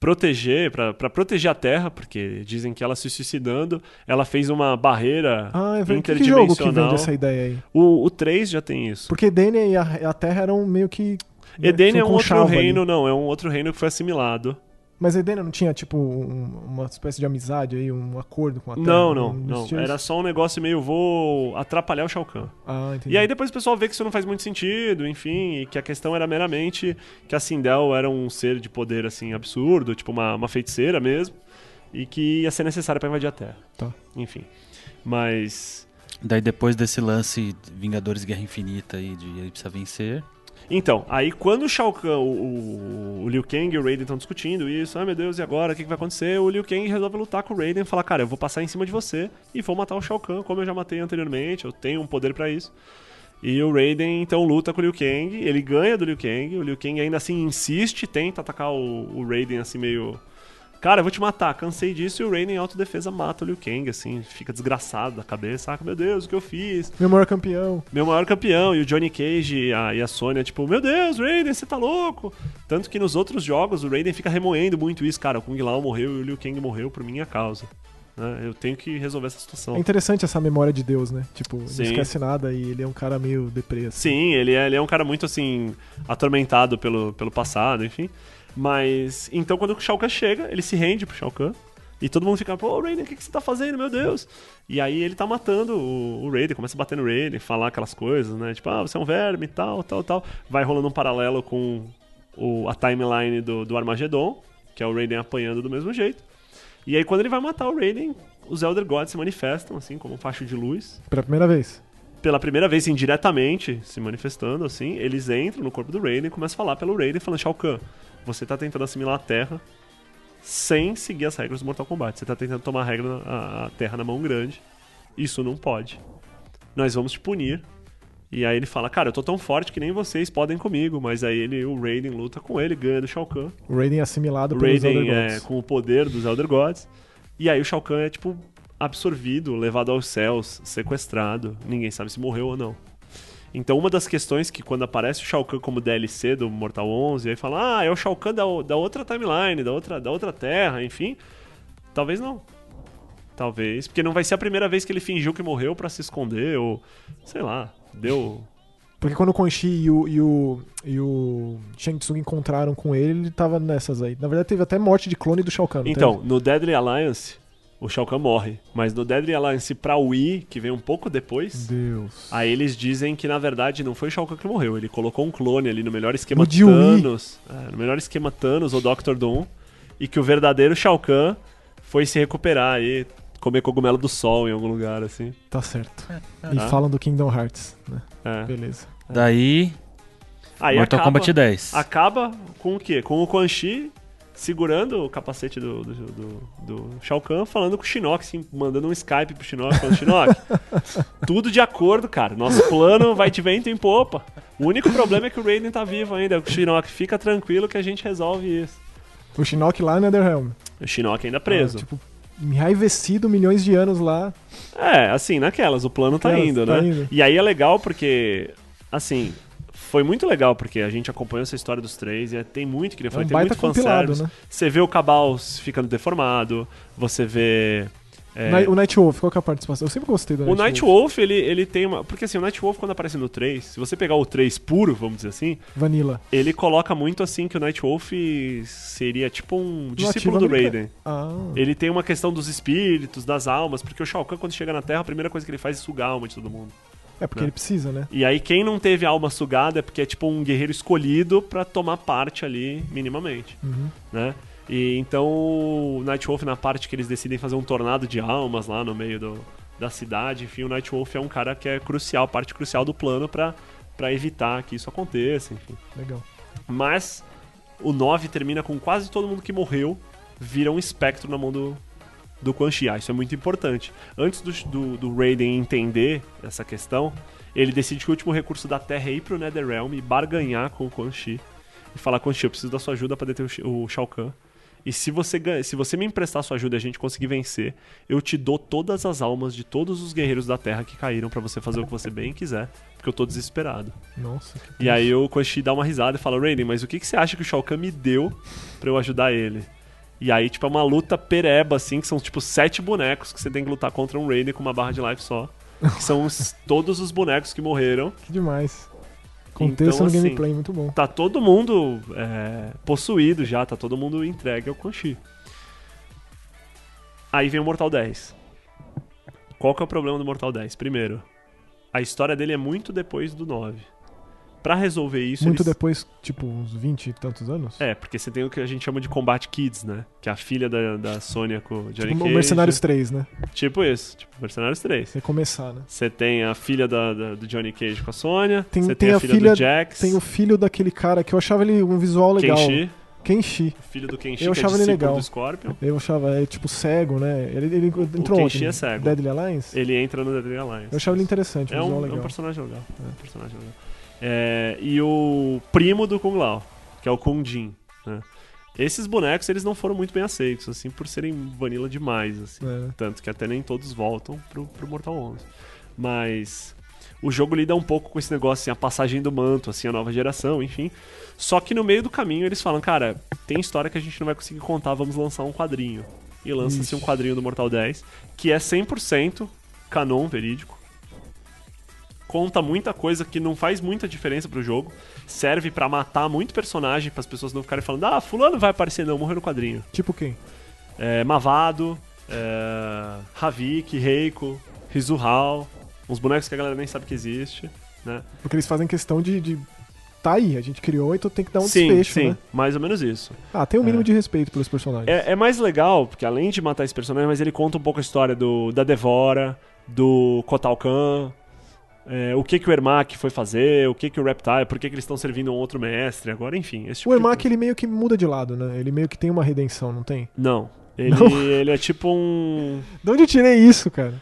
proteger, pra proteger a Terra, porque dizem que ela se suicidando, ela fez uma barreira Ah, é verdade. Que, jogo que interdimensional. vende essa ideia aí? O, o 3 já tem isso. Porque Edenia e a, a Terra eram meio que. né, Edene é um outro conchava ali. reino, não, é um outro reino que foi assimilado. Mas Edenia não tinha, tipo, um- uma espécie de amizade aí, um acordo com a Terra? Não, não, não. Era só um negócio meio vou atrapalhar o Shao Kahn. Ah, entendi. E aí depois o pessoal vê que isso não faz muito sentido, enfim, e que a questão era meramente que a Sindel era um ser de poder assim absurdo, tipo uma, uma feiticeira mesmo, e que ia ser necessária pra invadir a Terra. Tá. Enfim. Mas Daí depois desse lance Vingadores Guerra Infinita aí de ele precisa vencer. Então, aí quando o Shao Kahn, o, o, Liu Kang e o Raiden estão discutindo isso, ai meu Deus, e agora? O que, que vai acontecer? O Liu Kang resolve lutar com o Raiden e falar, cara, eu vou passar em cima de você e vou matar o Shao Kahn, como eu já matei anteriormente, eu tenho um poder pra isso. E o Raiden então luta com o Liu Kang, ele ganha do Liu Kang, o Liu Kang ainda assim insiste, tenta atacar o, o Raiden assim meio. Cara, eu vou te matar, cansei disso, e o Raiden em autodefesa mata o Liu Kang, assim, fica desgraçado da cabeça, ah, meu Deus, o que eu fiz? Meu maior campeão. meu maior campeão, e o Johnny Cage e a, e a Sônia, tipo, meu Deus, Raiden, você tá louco? Tanto que nos outros jogos o Raiden fica remoendo muito isso, cara, o Kung Lao morreu e o Liu Kang morreu por minha causa. né? Eu tenho que resolver essa situação. É interessante essa memória de Deus, né? Tipo, não esquece nada e ele é um cara meio deprê. assim. Sim, ele é, ele é um cara muito, assim, atormentado pelo, pelo passado, enfim. Mas, então quando o Shao Kahn chega, ele se rende pro Shao Kahn. E todo mundo fica, pô, Raiden, o que, que você tá fazendo, meu Deus? E aí ele tá matando o, o Raiden, começa a bater no Raiden, falar aquelas coisas, né? Tipo, ah, você é um verme, tal, tal, tal. Vai rolando um paralelo com o, a timeline do, do Armageddon, que é o Raiden apanhando do mesmo jeito. E aí quando ele vai matar o Raiden, os Elder Gods se manifestam, assim, como um facho de luz Pela primeira vez. pela primeira vez indiretamente se manifestando assim, eles entram no corpo do Raiden e começam a falar pelo Raiden falando Shao Kahn, você tá tentando assimilar a Terra sem seguir as regras do Mortal Kombat. Você tá tentando tomar a regra a, a Terra na mão grande. Isso não pode. Nós vamos te punir. E aí ele fala, cara, eu tô tão forte que nem vocês podem comigo, mas aí ele, o Raiden luta com ele, ganha do Shao Kahn. O Raiden é assimilado pelos Raiden Elder é Gods. com o poder dos Elder Gods. E aí o Shao Kahn é tipo absorvido, levado aos céus, sequestrado. Ninguém sabe se morreu ou não. Então uma das questões que quando aparece o Shao Kahn como DLC do Mortal 11, aí fala, ah, é o Shao Kahn da, da outra timeline, da outra, da outra terra, enfim. Talvez não. Talvez, porque não vai ser a primeira vez que ele fingiu que morreu pra se esconder, ou sei lá, deu Porque quando o Quan Chi e o, e o, e o Shang Tsung encontraram com ele, ele tava nessas aí. Na verdade, teve até morte de clone do Shao Kahn. Então, no Deadly Alliance, o Shao Kahn morre. Mas no Deadly Alliance pra Wii, que vem um pouco depois? Deus. aí eles dizem que na verdade não foi o Shao Kahn que morreu. Ele colocou um clone ali no melhor esquema No. Thanos. é, no melhor esquema Thanos ou Doctor Doom. E que o verdadeiro Shao Kahn foi se recuperar aí, comer cogumelo do sol em algum lugar, assim. Tá certo. E Ah. falam do Kingdom Hearts, né? É. Beleza. Daí, Aí Mortal acaba, Kombat 10. acaba com o quê? Com o Quan Chi segurando o capacete do, do, do, do Shao Kahn, falando com o Shinnok, assim, mandando um Skype pro Shinnok, falando, Shinnok, *laughs* tudo de acordo, cara. Nosso plano vai de vento em popa. O único problema é que o Raiden tá vivo ainda. O Shinnok, fica tranquilo que a gente resolve isso. O Shinnok lá no Netherrealm. O Shinnok ainda preso. Ah, tipo, enraivecido milhões de anos lá. É, assim, naquelas, o plano tá Naquelas, indo, tá né? indo. E aí é legal porque, assim, foi muito legal porque a gente acompanhou essa história dos três e é- tem muito que nem É foi, um tem muito fanservice. né? Você vê o Cabal ficando deformado, você vê É, O Night Wolf, qual que é a participação? Eu sempre gostei do o Night, Night Wolf, ele, ele tem uma. Porque assim, o Night Wolf, quando aparece no 3, se você pegar o 3 puro, vamos dizer assim, Vanilla. ele coloca muito assim que o Night Wolf seria tipo um No discípulo do. Raiden. Ah, Ele tem uma questão dos espíritos, das almas, porque o Shao Kahn, quando chega na Terra, a primeira coisa que ele faz é sugar a alma de todo mundo. É porque né? ele precisa, né? E aí, quem não teve alma sugada é porque é tipo um guerreiro escolhido pra tomar parte ali, minimamente, Uhum. né? E então o Nightwolf, na parte que eles decidem fazer um tornado de almas lá no meio do, da cidade, enfim, o Nightwolf é um cara que é crucial, parte crucial do plano pra evitar que isso aconteça, enfim. Legal. Mas o 9 termina com quase todo mundo que morreu vira um espectro na mão do, do Quan Chi. Ah, isso é muito importante. Antes do, do, do Raiden entender essa questão, ele decide que o último recurso da Terra é ir pro Netherrealm e barganhar com o Quan Chi. E falar, Quan Chi, eu preciso da sua ajuda pra deter o, o Shao Kahn. E se você, se você me emprestar sua ajuda e a gente conseguir vencer, eu te dou todas as almas de todos os guerreiros da Terra que caíram pra você fazer o que você bem quiser, porque eu tô desesperado. Nossa. E aí o Quan Chi dá uma risada e fala, Raiden, mas o que, que você acha que o Shao Kahn me deu pra eu ajudar ele? E aí, tipo, é uma luta pereba, assim, que são, tipo, sete bonecos que você tem que lutar contra um Raiden com uma barra de life só. Que são os- *laughs* todos os bonecos que morreram. Que demais. Contexto Então, no assim, gameplay, muito bom. Tá todo mundo é, possuído já, tá todo mundo entregue ao Quan Chi. Aí vem o Mortal 10. Qual que é o problema do Mortal 10? Primeiro, a história dele é muito depois do 9. Pra resolver isso, Muito eles... depois, tipo, uns 20 e tantos anos? É, porque você tem o que a gente chama de Combat Kids, né? Que é a filha da, da Sônia com o Johnny Tipo, Cage. o Mercenários 3, né? Tipo isso, tipo Mercenários 3. Você começar, né? Você tem a filha da, da- do Johnny Cage com a Sônia. Tem- Você tem tem, a, filha, filha- do Jax. Tem o filho daquele cara que eu achava ele um visual legal. Kenshi. Kenshi. Filho do Kenshi, Eu é achava ele discípulo legal. do Scorpion. Eu achava, é tipo cego, né? Ele, ele entrou Kenshi ontem. é cego. Deadly Alliance? Ele entra no Deadly Alliance. Eu achava ele interessante, é visual um, é legal. um personagem legal. É um personagem legal. É, e o primo do Kung Lao, que é o Kung Jin. né? Esses bonecos, eles não foram muito bem aceitos, assim, por serem vanilla demais, assim. É. Tanto que até nem todos voltam pro, pro Mortal 11. Mas o jogo lida um pouco com esse negócio, assim, a passagem do manto, assim, a nova geração, enfim. Só que no meio do caminho eles falam, cara, tem história que a gente não vai conseguir contar, vamos lançar um quadrinho. E lança-se um quadrinho do Mortal 10, que é 100% canon verídico. Conta muita coisa que não faz muita diferença pro jogo. Serve pra matar muito personagem, para as pessoas não ficarem falando, ah, fulano vai aparecer, não, morreu no quadrinho Tipo quem? é, Mavado, é, Havik, Reiko, Rizuhal, uns bonecos que a galera nem sabe que existe, né? Porque eles fazem questão de, de. Tá aí, a gente criou, então tem que dar um sim, desfecho, sim, né? mais ou menos isso. Ah, tem um mínimo É. de respeito pelos personagens. É, é mais legal, porque além de matar esse personagem, mas ele conta um pouco a história do, da Devora, do Kotal Kahn, é, o que que o Ermac foi fazer, o que que o Reptile, por que que eles estão servindo um outro mestre agora, enfim. Esse tipo o de Ermac, coisa. ele meio que muda de lado, né? Ele meio que tem uma redenção, não tem? Não. Ele, Não? *laughs* ele é tipo um... De onde eu tirei isso, cara?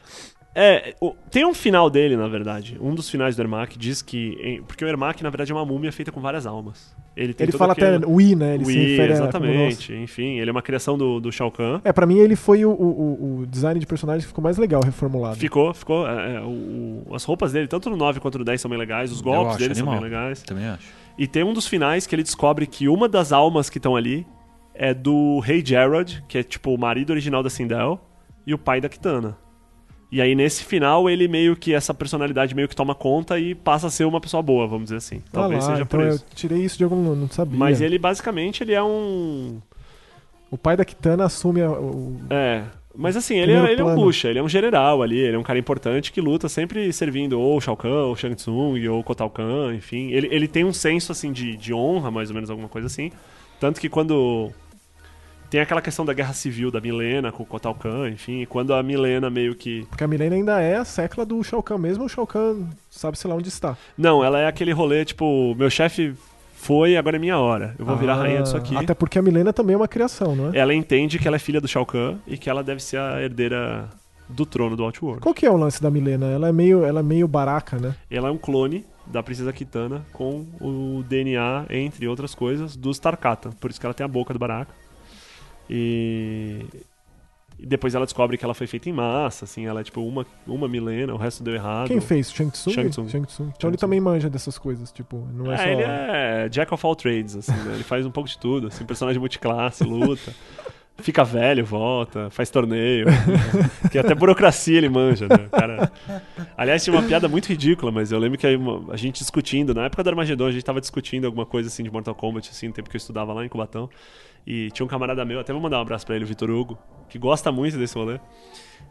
É, o- tem um final dele, na verdade. Um dos finais do Ermac diz que. porque o Ermac, na verdade, é uma múmia feita com várias almas. Ele tem Ele fala aquele... até Wii, né? Ele se Wii, refere a- como exatamente. Enfim, ele é uma criação do, do Shao Kahn. É, pra mim ele foi o, o, o- design de personagem que ficou mais legal, reformulado. Ficou, ficou. é, é, o- o- as roupas dele, tanto no 9 quanto no 10, são bem legais. Os golpes acho dele são bem animal. legais. Também acho. E tem um dos finais que ele descobre que uma das almas que estão ali é do Rei Gerard, que é tipo o marido original da Sindel, e o pai da Kitana. E aí nesse final ele meio que essa personalidade meio que toma conta e passa a ser uma pessoa boa, vamos dizer assim. Ah Talvez lá, seja então por eu isso. tirei isso de algum. Não sabia. Mas ele basicamente ele é um O pai da Kitana assume a- o. é, mas assim, ele é, ele é um bucha, ele é um general ali, ele é um cara importante que luta sempre servindo ou Shao Kahn, ou Shang Tsung, ou Kotal Kahn, enfim. Ele, ele tem um senso, assim, de, de honra, mais ou menos, alguma coisa assim. Tanto que quando... Tem aquela questão da guerra civil da Milena com o Kotal Kahn, enfim. e Quando a Milena meio que... Porque a Milena ainda é a secla do Shao Kahn, mesmo o Shao Kahn sabe, sei lá, onde está. Não, ela é aquele rolê, tipo, meu chefe foi, agora é minha hora. Eu vou virar Ah, rainha disso aqui. Até porque a Milena também é uma criação, não é? Ela entende que ela é filha do Shao Kahn e que ela deve ser a herdeira do trono do Outworld. Qual que é o lance da Milena? Ela é meio, ela é meio baraca, né? Ela é um clone da princesa Kitana com o DNA, entre outras coisas, dos Tarkata. Por isso que ela tem a boca do Baraka. E... e depois ela descobre que ela foi feita em massa, assim, ela é tipo uma, uma milena, o resto deu errado. Quem fez? Shang Tsung? Shang Tsung. Então Shang ele Tsung. também manja dessas coisas, tipo, não é, É, só... ele é Jack of all trades, assim, né? Ele faz um pouco de tudo, assim, personagem multiclasse, luta. *laughs* Fica velho, volta, faz torneio. que até burocracia ele manja, né? Cara... Aliás, tinha uma piada muito ridícula, mas eu lembro que a gente discutindo, na época do Armagedon, a gente tava discutindo alguma coisa assim de Mortal Kombat, assim, no tempo que eu estudava lá em Cubatão. E tinha um camarada meu, até vou mandar um abraço pra ele, o Vitor Hugo, que gosta muito desse rolê.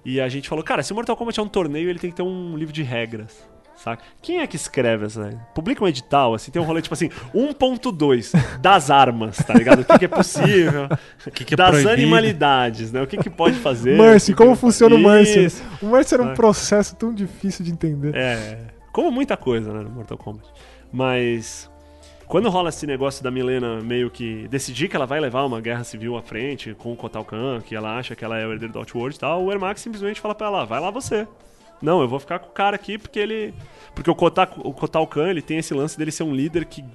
E a gente falou, cara, se o Mortal Kombat é um torneio, ele tem que ter um livro de regras. Saca? Quem é que escreve essa? Publica um edital, assim, tem um rolê tipo assim, *laughs* 1.2 das armas, tá ligado? O que, que é possível? *laughs* O que, que é das proibido? animalidades, né? O que, que pode fazer? Mercy, como funciona o Mercy? Isso. O Mercy era um processo tão difícil de entender. É, como muita coisa, né, no Mortal Kombat. Mas quando rola esse negócio da Milena meio que decidir que ela vai levar uma guerra civil à frente com o Kotal Kahn, que ela acha que ela é o herdeiro do Outworld e tal, o Ermac simplesmente fala pra ela, vai lá você. Não, eu vou ficar com o cara aqui porque ele... Porque o Kotal, o Kotal Kahn, ele tem esse lance dele ser um líder que,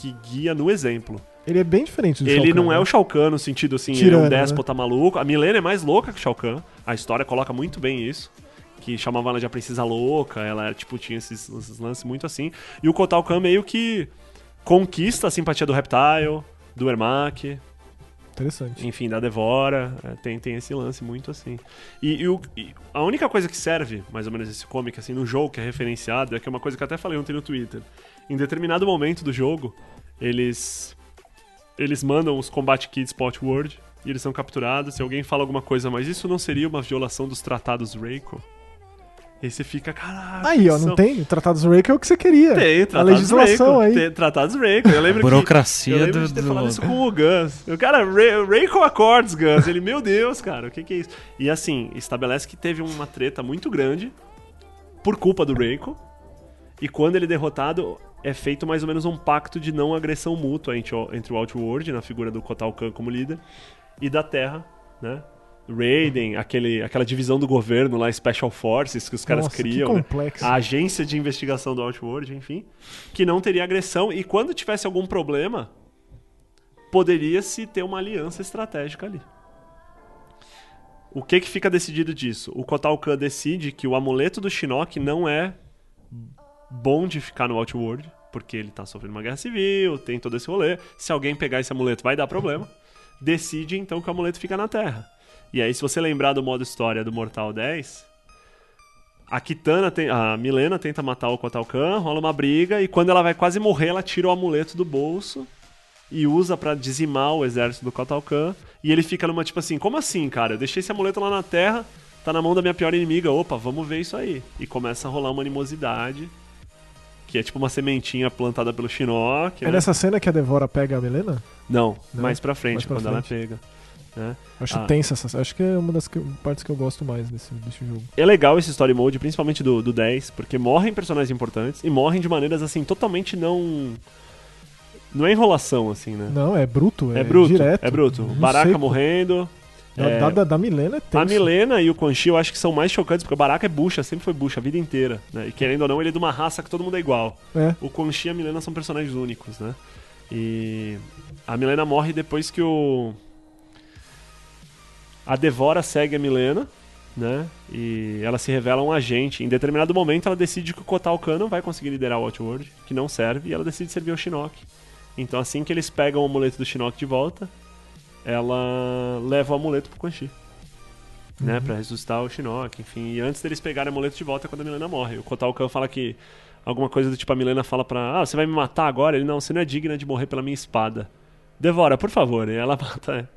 que guia no exemplo. Ele é bem diferente do Ele Shao Kahn, não é né? o Shao Kahn no sentido assim, ele é um né? déspota maluco. A Milena é mais louca que o Shao Kahn. A história coloca muito bem isso. Que chamava ela de a princesa louca, ela tipo, tinha esses, esses lances muito assim. E o Kotal Kahn meio que conquista a simpatia do Reptile, do Ermac, Interessante. enfim, da Devora. É, tem, tem esse lance muito assim. E, e o- e a única coisa que serve, mais ou menos, esse comic, assim, no jogo que é referenciado, é que é uma coisa que eu até falei ontem no Twitter. Em determinado momento do jogo, eles. Eles mandam os Combat Kids pra Outworld e eles são capturados. Se alguém fala alguma coisa, mas isso não seria uma violação dos tratados Reiko? Aí você fica, caralho. Aí, ó, não são- tem? O Tratados Reiki é o que você queria. Tem, A tratados legislação Reiko. aí. Tem tratados Reiko. Eu lembro que. Burocracia Eu lembro do, de ter do- falado isso com o Gus. O cara, Rayco Accords, Gus. Ele, meu Deus, cara, o que, que é isso? E assim, estabelece que teve uma treta muito grande por culpa do Rayco. E quando ele é derrotado, é feito mais ou menos um pacto de não agressão mútua entre o, entre o Outworld, na figura do Kotal Kahn como líder, e da Terra, né? Raiden, aquele, aquela divisão do governo lá, Special Forces, que os caras Nossa, criam. Que né? complexo. a agência de investigação do Outworld, enfim, que não teria agressão e quando tivesse algum problema, poderia-se ter uma aliança estratégica ali. O que que fica decidido disso? O Kotal Kahn decide que o amuleto do Shinnok não é bom de ficar no Outworld, porque ele tá sofrendo uma guerra civil, tem todo esse rolê. Se alguém pegar esse amuleto vai dar problema. Decide então que o amuleto fica na Terra. E aí, se você lembrar do modo história do Mortal 10, a Kitana, tem, a Milena tenta matar o Kotal Kahn, rola uma briga, e quando ela vai quase morrer, ela tira o amuleto do bolso e usa pra dizimar o exército do Kotal Kahn. E ele fica numa tipo assim: como assim, cara? Eu deixei esse amuleto lá na terra, tá na mão da minha pior inimiga. Opa, vamos ver isso aí. E começa a rolar uma animosidade. Que é tipo uma sementinha plantada pelo Shinnok. É né? nessa cena que a Devora pega a Melena? Não, Não? mais pra frente, Mais pra quando ela frente. pega. Né? Acho Ah. tensa essa Acho que é uma das que- partes que eu gosto mais desse, desse jogo. É legal esse story mode, principalmente do, do 10, porque morrem personagens importantes e morrem de maneiras assim, totalmente não. Não é enrolação, assim, né? Não, é bruto. É, É, bruto. direto. É bruto. Não Baraka sei- morrendo. Da, é, da, da, da Milena é tenso. A Milena e o Quan Chi eu acho que são mais chocantes, porque o Baraka é bucha, sempre foi bucha a vida inteira. Né? E querendo ou não, ele é de uma raça que todo mundo é igual. É. O Quan Chi e a Milena são personagens únicos, né? E a Milena morre depois que o. A Devora segue a Milena, né? E ela se revela um agente. Em determinado momento, ela decide que o Kotal Kahn não vai conseguir liderar o Outworld, que não serve, e ela decide servir ao Shinnok. Então, assim que eles pegam o amuleto do Shinnok de volta, ela leva o amuleto pro Quan Chi. Né, pra ressuscitar o Shinnok, enfim. E antes deles pegarem o amuleto de volta é quando a Milena morre. O Kotal Kahn fala que alguma coisa do tipo a Milena fala pra. Ah, você vai me matar agora? Ele, não, você não é digna de morrer pela minha espada. Devora, por favor. E ela *laughs* mata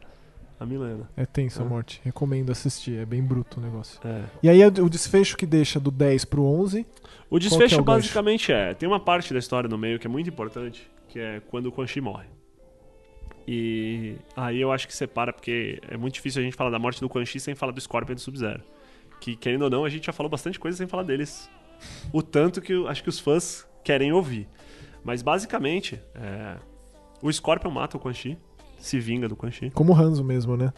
a Milena. É tenso a É. morte. Recomendo assistir. É bem bruto o negócio. É. E aí o desfecho que deixa do 10 pro 11. O desfecho é o gancho? basicamente é: tem uma parte da história no meio que é muito importante, que é quando o Quan Chi morre. E aí eu acho que separa, porque é muito difícil a gente falar da morte do Quan Chi sem falar do Scorpion e do Sub-Zero. Que, querendo ou não, a gente já falou bastante coisa sem falar deles. O tanto que eu acho que os fãs querem ouvir. Mas basicamente, é, o Scorpion mata o Quan Chi, se vinga do Quan Chi. Como o Hanzo mesmo, né?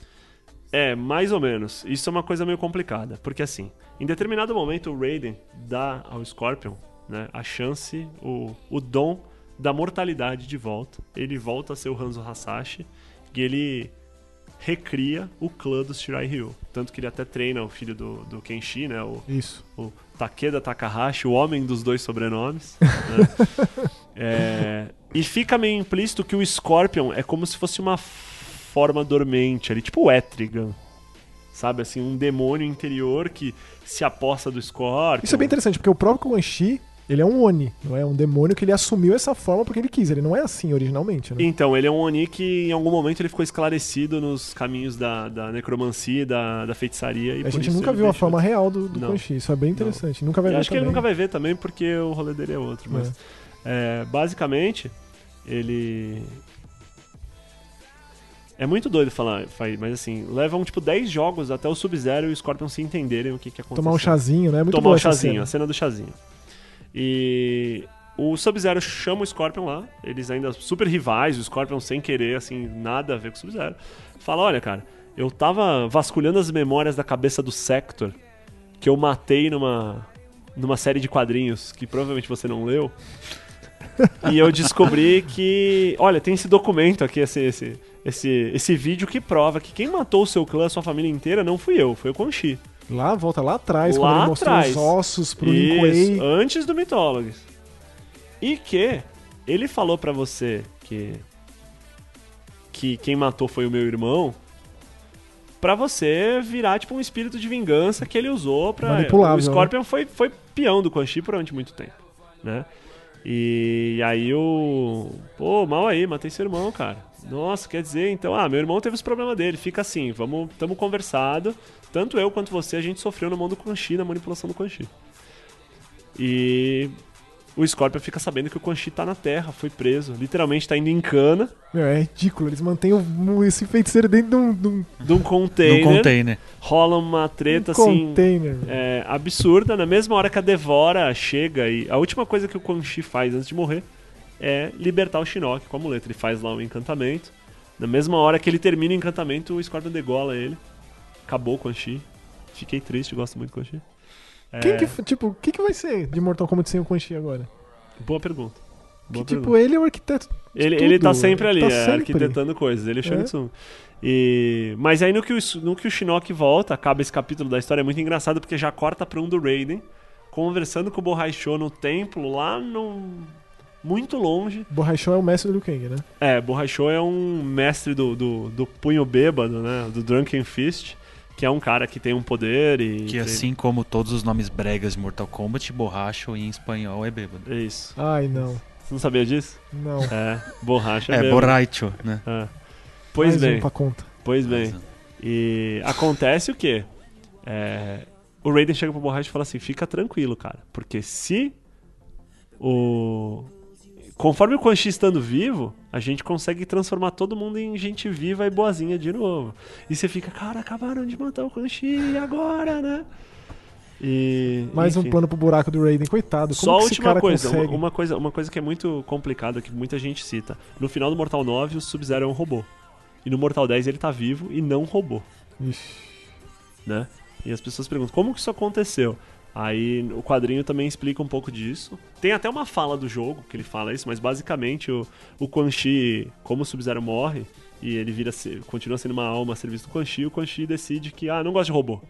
É, mais ou menos. Isso é uma coisa meio complicada. Porque assim, em determinado momento o Raiden dá ao Scorpion né, a chance, o, o dom da mortalidade de volta. Ele volta a ser o Hanzo Hasashi e ele recria o clã dos Shirai Ryu. Tanto que ele até treina o filho do, do Kenshi, né? O, Isso. o Takeda Takahashi, o homem dos dois sobrenomes. *laughs* né? É, e fica meio implícito que o Scorpion é como se fosse uma forma dormente ali, tipo o Etrigan. Sabe, assim, um demônio interior que se aposta do Scorpion. Isso é bem interessante, porque o próprio Quan Chi, ele é um Oni, não é? Um demônio que ele assumiu essa forma porque ele quis. Ele não é assim originalmente, né? Então, ele é um Oni que em algum momento ele ficou esclarecido nos caminhos da, da necromancia, da, da feitiçaria. E a por gente isso nunca viu a forma real do, do Chi. Isso é bem interessante. Nunca vai ver acho que ele também. nunca vai ver também porque o rolê dele é outro. Mas, é, basicamente, ele. É muito doido falar, mas assim, levam tipo 10 jogos até o Sub-Zero e o Scorpion se entenderem o que, que aconteceu. Tomar um chazinho, né? É muito Tomar essa chazinho, cena. a cena do chazinho. E o Sub-Zero chama o Scorpion lá, eles ainda super rivais, o Scorpion sem querer, assim, nada a ver com o Sub-Zero. Fala, olha, cara, eu tava vasculhando as memórias da cabeça do Sector, que eu matei numa, numa série de quadrinhos que provavelmente você não leu. *laughs* e eu descobri que, olha, tem esse documento aqui, esse, esse, esse, esse vídeo que prova que quem matou o seu clã, sua família inteira, não fui eu, foi o Quan Chi. Lá, volta lá atrás, Lá quando ele mostrou atrás. os ossos pro Kuei. antes do Mythologies. E que ele falou pra você que que quem matou foi o meu irmão, pra você virar tipo um espírito de vingança que ele usou pra Manipulável, o Scorpion foi foi peão do Quan Chi durante muito tempo, né? E aí o pô, mal aí, matei seu irmão, cara. Nossa, quer dizer, então, ah, meu irmão teve os problemas dele, fica assim, vamos, tamo conversado. Tanto eu quanto você, a gente sofreu na mão do Quan Chi, na manipulação do Quan Chi. E o Scorpion fica sabendo que o Quan Chi tá na Terra, foi preso. Literalmente tá indo em cana Meu, é ridículo. Eles mantêm o- esse feiticeiro dentro de um, de um de um container. No container. Rola uma treta assim. container. é, absurda. Na mesma hora que a Devora chega e a última coisa que o Quan Chi faz antes de morrer é libertar o Shinnok com a muleta. Ele faz lá um encantamento. Na mesma hora que ele termina o encantamento, o Scorpion degola ele. Acabou o Quan Chi. Fiquei triste, gosto muito do Quan Chi. É, Quem que, tipo, o que, que vai ser de Mortal Kombat sem o Quan Chi agora? Boa pergunta. Que, Boa tipo, pergunta. ele é o arquiteto. Ele, tudo. ele tá sempre ali, Tá é, sempre. arquitetando coisas. Ele é Shang É. Tsung. E... Mas aí no que, o, no que o Shinnok volta, acaba esse capítulo da história, é muito engraçado porque já corta pra um do Raiden, conversando com o Borrachou no templo, lá no... muito longe. Borrachão é o mestre do Liu Kang, né? É, Borrachou é um mestre do, do, do punho bêbado, né? Do Drunken Fist, que é um cara que tem um poder e... Que assim como todos os nomes bregas de Mortal Kombat, borracho em espanhol é bêbado. É isso. Ai, não. Você não sabia disso? Não. É, borracha é, É, bêbado. borracho, né? É. Pois Mais bem. um pra conta. Pois bem. E acontece o quê? É, o Raiden chega pro Borracha e fala assim: fica tranquilo, cara. Porque se o. Conforme o Quan Chi estando vivo, a gente consegue transformar todo mundo em gente viva e boazinha de novo. E você fica, cara, acabaram de matar o Quan Chi, agora, né? E. Mais um enfim. plano pro buraco do Raiden. Coitado. Como Só a última coisa, uma, uma coisa, uma coisa que é muito complicada, que muita gente cita. No final do Mortal 9, o Sub-Zero é um robô. E no Mortal 10 ele tá vivo e não robô Ixi. né? E as pessoas perguntam, como que isso aconteceu? Aí o quadrinho também explica um pouco disso. Tem até uma fala do jogo que ele fala isso, mas basicamente o, o Quan Chi, como o Sub-Zero morre, e ele vira continua sendo uma alma a serviço do Quan Chi, o Quan Chi decide que, ah, não gosto de robô.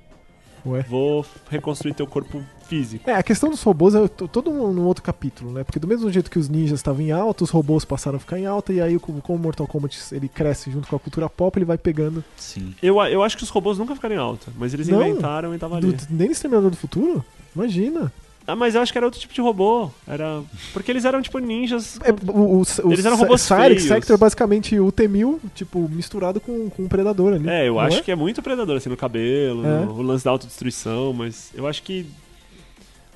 Ué. Vou reconstruir teu corpo físico. É, a questão dos robôs é to- todo um, um outro capítulo, né? Porque do mesmo jeito que os ninjas estavam em alta, os robôs passaram a ficar em alta, e aí, como como o Mortal Kombat ele cresce junto com a cultura pop, ele vai pegando. Sim. Eu, eu acho que os robôs nunca ficaram em alta, mas eles Não. inventaram e tava ali. Do, nem no Exterminador do Futuro? Imagina. Ah, mas eu acho que era outro tipo de robô. Era. Porque eles eram tipo ninjas. É, o, o, Eles eram robôs feios. Sector é basicamente o T-1000, tipo, misturado com, com um predador ali. É, eu acho é? que é muito predador, assim, no cabelo, É. no, o lance da autodestruição, mas eu acho que.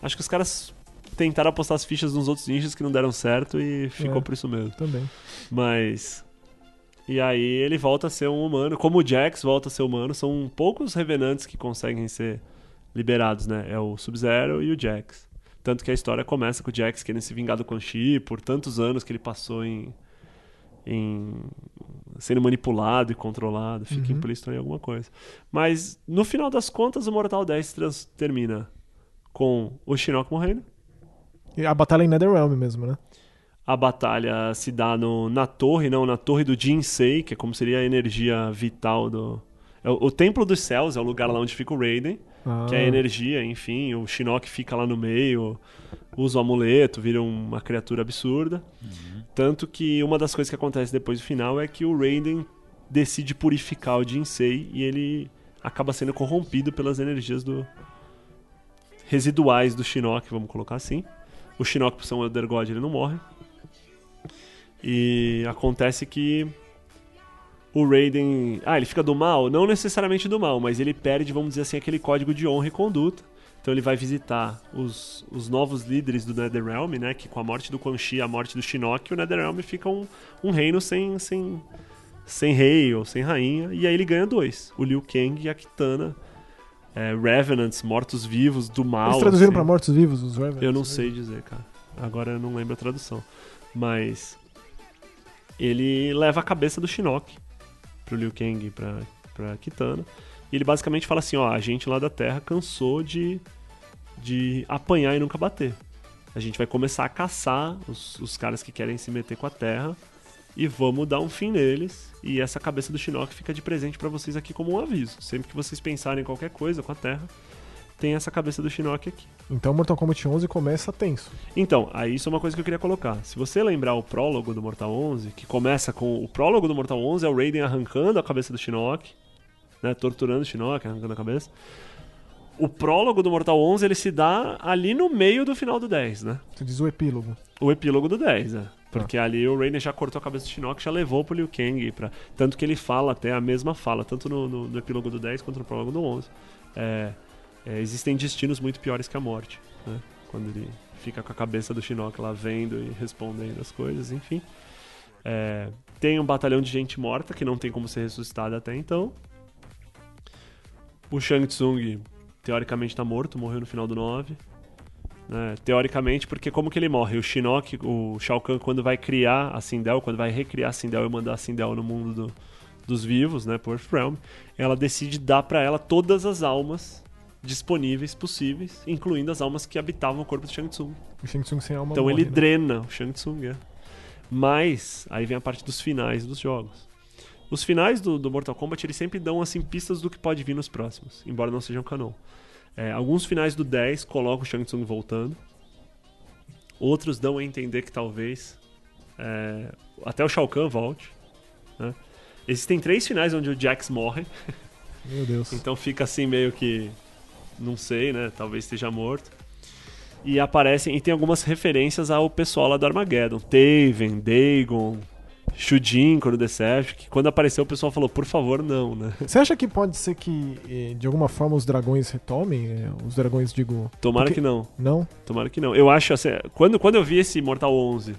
Acho que os caras tentaram apostar as fichas nos outros ninjas que não deram certo e ficou É. por isso mesmo. Também. Mas. E aí ele volta a ser um humano, como o Jax volta a ser humano, são poucos revenantes que conseguem ser liberados, né? É o Sub-Zero e o Jax. Tanto que a história começa com o Jax querendo se vingar do Quan Chi por tantos anos que ele passou em. em sendo manipulado e controlado, fica Uhum. implícito em alguma coisa. Mas no final das contas, o Mortal 10 trans- termina com o Shinnok morrendo. E a batalha em Netherrealm mesmo, né? A batalha se dá no, na torre, não, na torre do Jinsei, que é como seria a energia vital do. é o, o Templo dos Céus é o lugar lá onde fica o Raiden, Ah, que é a energia, enfim. O Shinnok fica lá no meio, usa o amuleto, vira uma criatura absurda. Tanto que uma das coisas que acontece depois do final é que o Raiden decide purificar o Jinsei e ele acaba sendo corrompido pelas energias do residuais do Shinnok, vamos colocar assim. O Shinnok, por ser um Elder God, ele não morre. E acontece que o Raiden. Ah, ele fica do mal? Não necessariamente do mal, mas ele perde, vamos dizer assim, aquele código de honra e conduta. Então ele vai visitar os, os novos líderes do Netherrealm, né? Que com a morte do Quan Chi, a morte do Shinnok, o Netherrealm fica um, um reino sem, sem, sem rei ou sem rainha. E aí ele ganha dois: o Liu Kang e a Kitana. É, Revenants, mortos-vivos do mal. Eles traduziram assim. pra mortos-vivos os Revenants? Eu não sei dizer, cara. Agora eu não lembro a tradução. Mas ele leva a cabeça do Shinnok pro Liu Kang e pra, pra Kitana. E ele basicamente fala assim, ó, a gente lá da Terra cansou de, de apanhar e nunca bater. A gente vai começar a caçar os, os caras que querem se meter com a Terra e vamos dar um fim neles. E essa cabeça do Shinnok fica de presente pra vocês aqui como um aviso. Sempre que vocês pensarem em qualquer coisa com a Terra, tem essa cabeça do Shinnok aqui. Então Mortal Kombat 11 começa tenso. Então, aí isso é uma coisa que eu queria colocar. Se você lembrar o prólogo do Mortal 11, que começa com o prólogo do Mortal 11 é o Raiden arrancando a cabeça do Shinnok, né, torturando o Shinnok, arrancando a cabeça. O prólogo do Mortal 11 ele se dá ali no meio do final do 10, né? Você diz o epílogo. O epílogo do 10, é. Porque ali o Raiden já cortou a cabeça do Shinnok, já levou pro Liu Kang. Pra... Tanto que ele fala até a mesma fala, tanto no, no, no epílogo do 10 quanto no prólogo do 11. É, é, existem destinos muito piores que a morte, né? Quando ele fica com a cabeça do Shinnok lá vendo e respondendo as coisas, enfim. É, tem um batalhão de gente morta que não tem como ser ressuscitada até então. O Shang Tsung, teoricamente, tá morto, morreu no final do 9. né? teoricamente, porque como que ele morre? O Shinnok, o Shao Kahn, quando vai criar a Sindel, quando vai recriar a Sindel e mandar a Sindel no mundo do- dos vivos, né, pro Earthrealm, ela decide dar pra ela todas as almas disponíveis possíveis, incluindo as almas que habitavam o corpo do Shang Tsung. O Shang Tsung sem alma Então morre, ele né? drena o Shang Tsung, é. Mas, aí vem a parte dos finais dos jogos. Os finais do, do Mortal Kombat, eles sempre dão, assim, pistas do que pode vir nos próximos, embora não sejam canon. É, alguns finais do 10 colocam o Shang Tsung voltando. Outros dão a entender que talvez é, até o Shao Kahn volte. né? Existem três finais onde o Jax morre, Meu Deus. *laughs* então fica assim meio que. Não sei, né? Talvez esteja morto. E aparecem. E tem algumas referências ao pessoal lá do Armageddon. Taven, Dagon, Shujin, quando Deception. Que quando apareceu o pessoal falou, por favor, não, né? *laughs* Você acha que pode ser que, eh, de alguma forma, os dragões retomem? eh, Os dragões, digo. Tomara Porque- que não. Não? Tomara que não. Eu acho assim. Quando, quando eu vi esse Mortal 11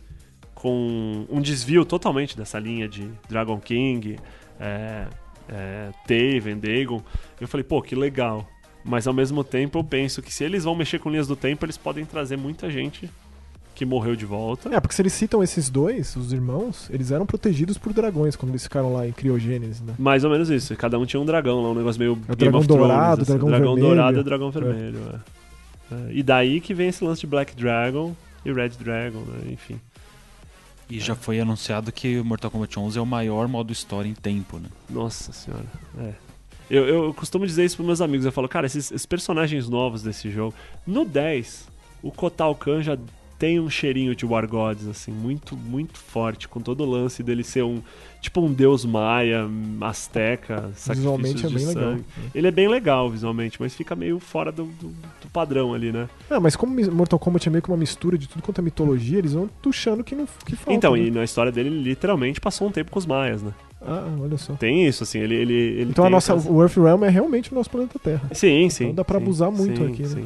com um desvio totalmente dessa linha de Dragon King, é, é, Taven, Dagon, eu falei, pô, que legal. Mas ao mesmo tempo eu penso que se eles vão mexer com linhas do tempo, eles podem trazer muita gente que morreu de volta. É, porque se eles citam esses dois, os irmãos, eles eram protegidos por dragões quando eles ficaram lá em criogênese, né? Mais ou menos isso. Cada um tinha um dragão lá, um negócio meio É o Game dragão of Thrones, dourado, assim. dragão dragão vermelho. dourado e o dragão vermelho. é. É, E daí que vem esse lance de Black Dragon e Red Dragon, né? Enfim. E já foi anunciado que Mortal Kombat 11 é o maior modo história em tempo, né? Nossa senhora. É. Eu, eu costumo dizer isso pros meus amigos. Eu falo, cara, esses, esses personagens novos desse jogo. No 10, o Kotal Kahn já tem um cheirinho de War Gods, assim, muito, muito forte, com todo o lance dele ser um. Tipo um deus maia, asteca, Visualmente é bem legal. sangue. Ele é bem legal visualmente, mas fica meio fora do, do- do padrão ali, né? Ah, mas como Mortal Kombat é meio que uma mistura de tudo quanto é mitologia, eles vão tuchando que não que falta. então, né? e na história dele, ele literalmente passou um tempo com os maias, né? Ah, olha só. Tem isso, assim, ele. ele, ele Então a nossa, essas- o Earthrealm é realmente o nosso planeta Terra. Sim, sim. dá pra sim, abusar muito sim, aqui, né? sim.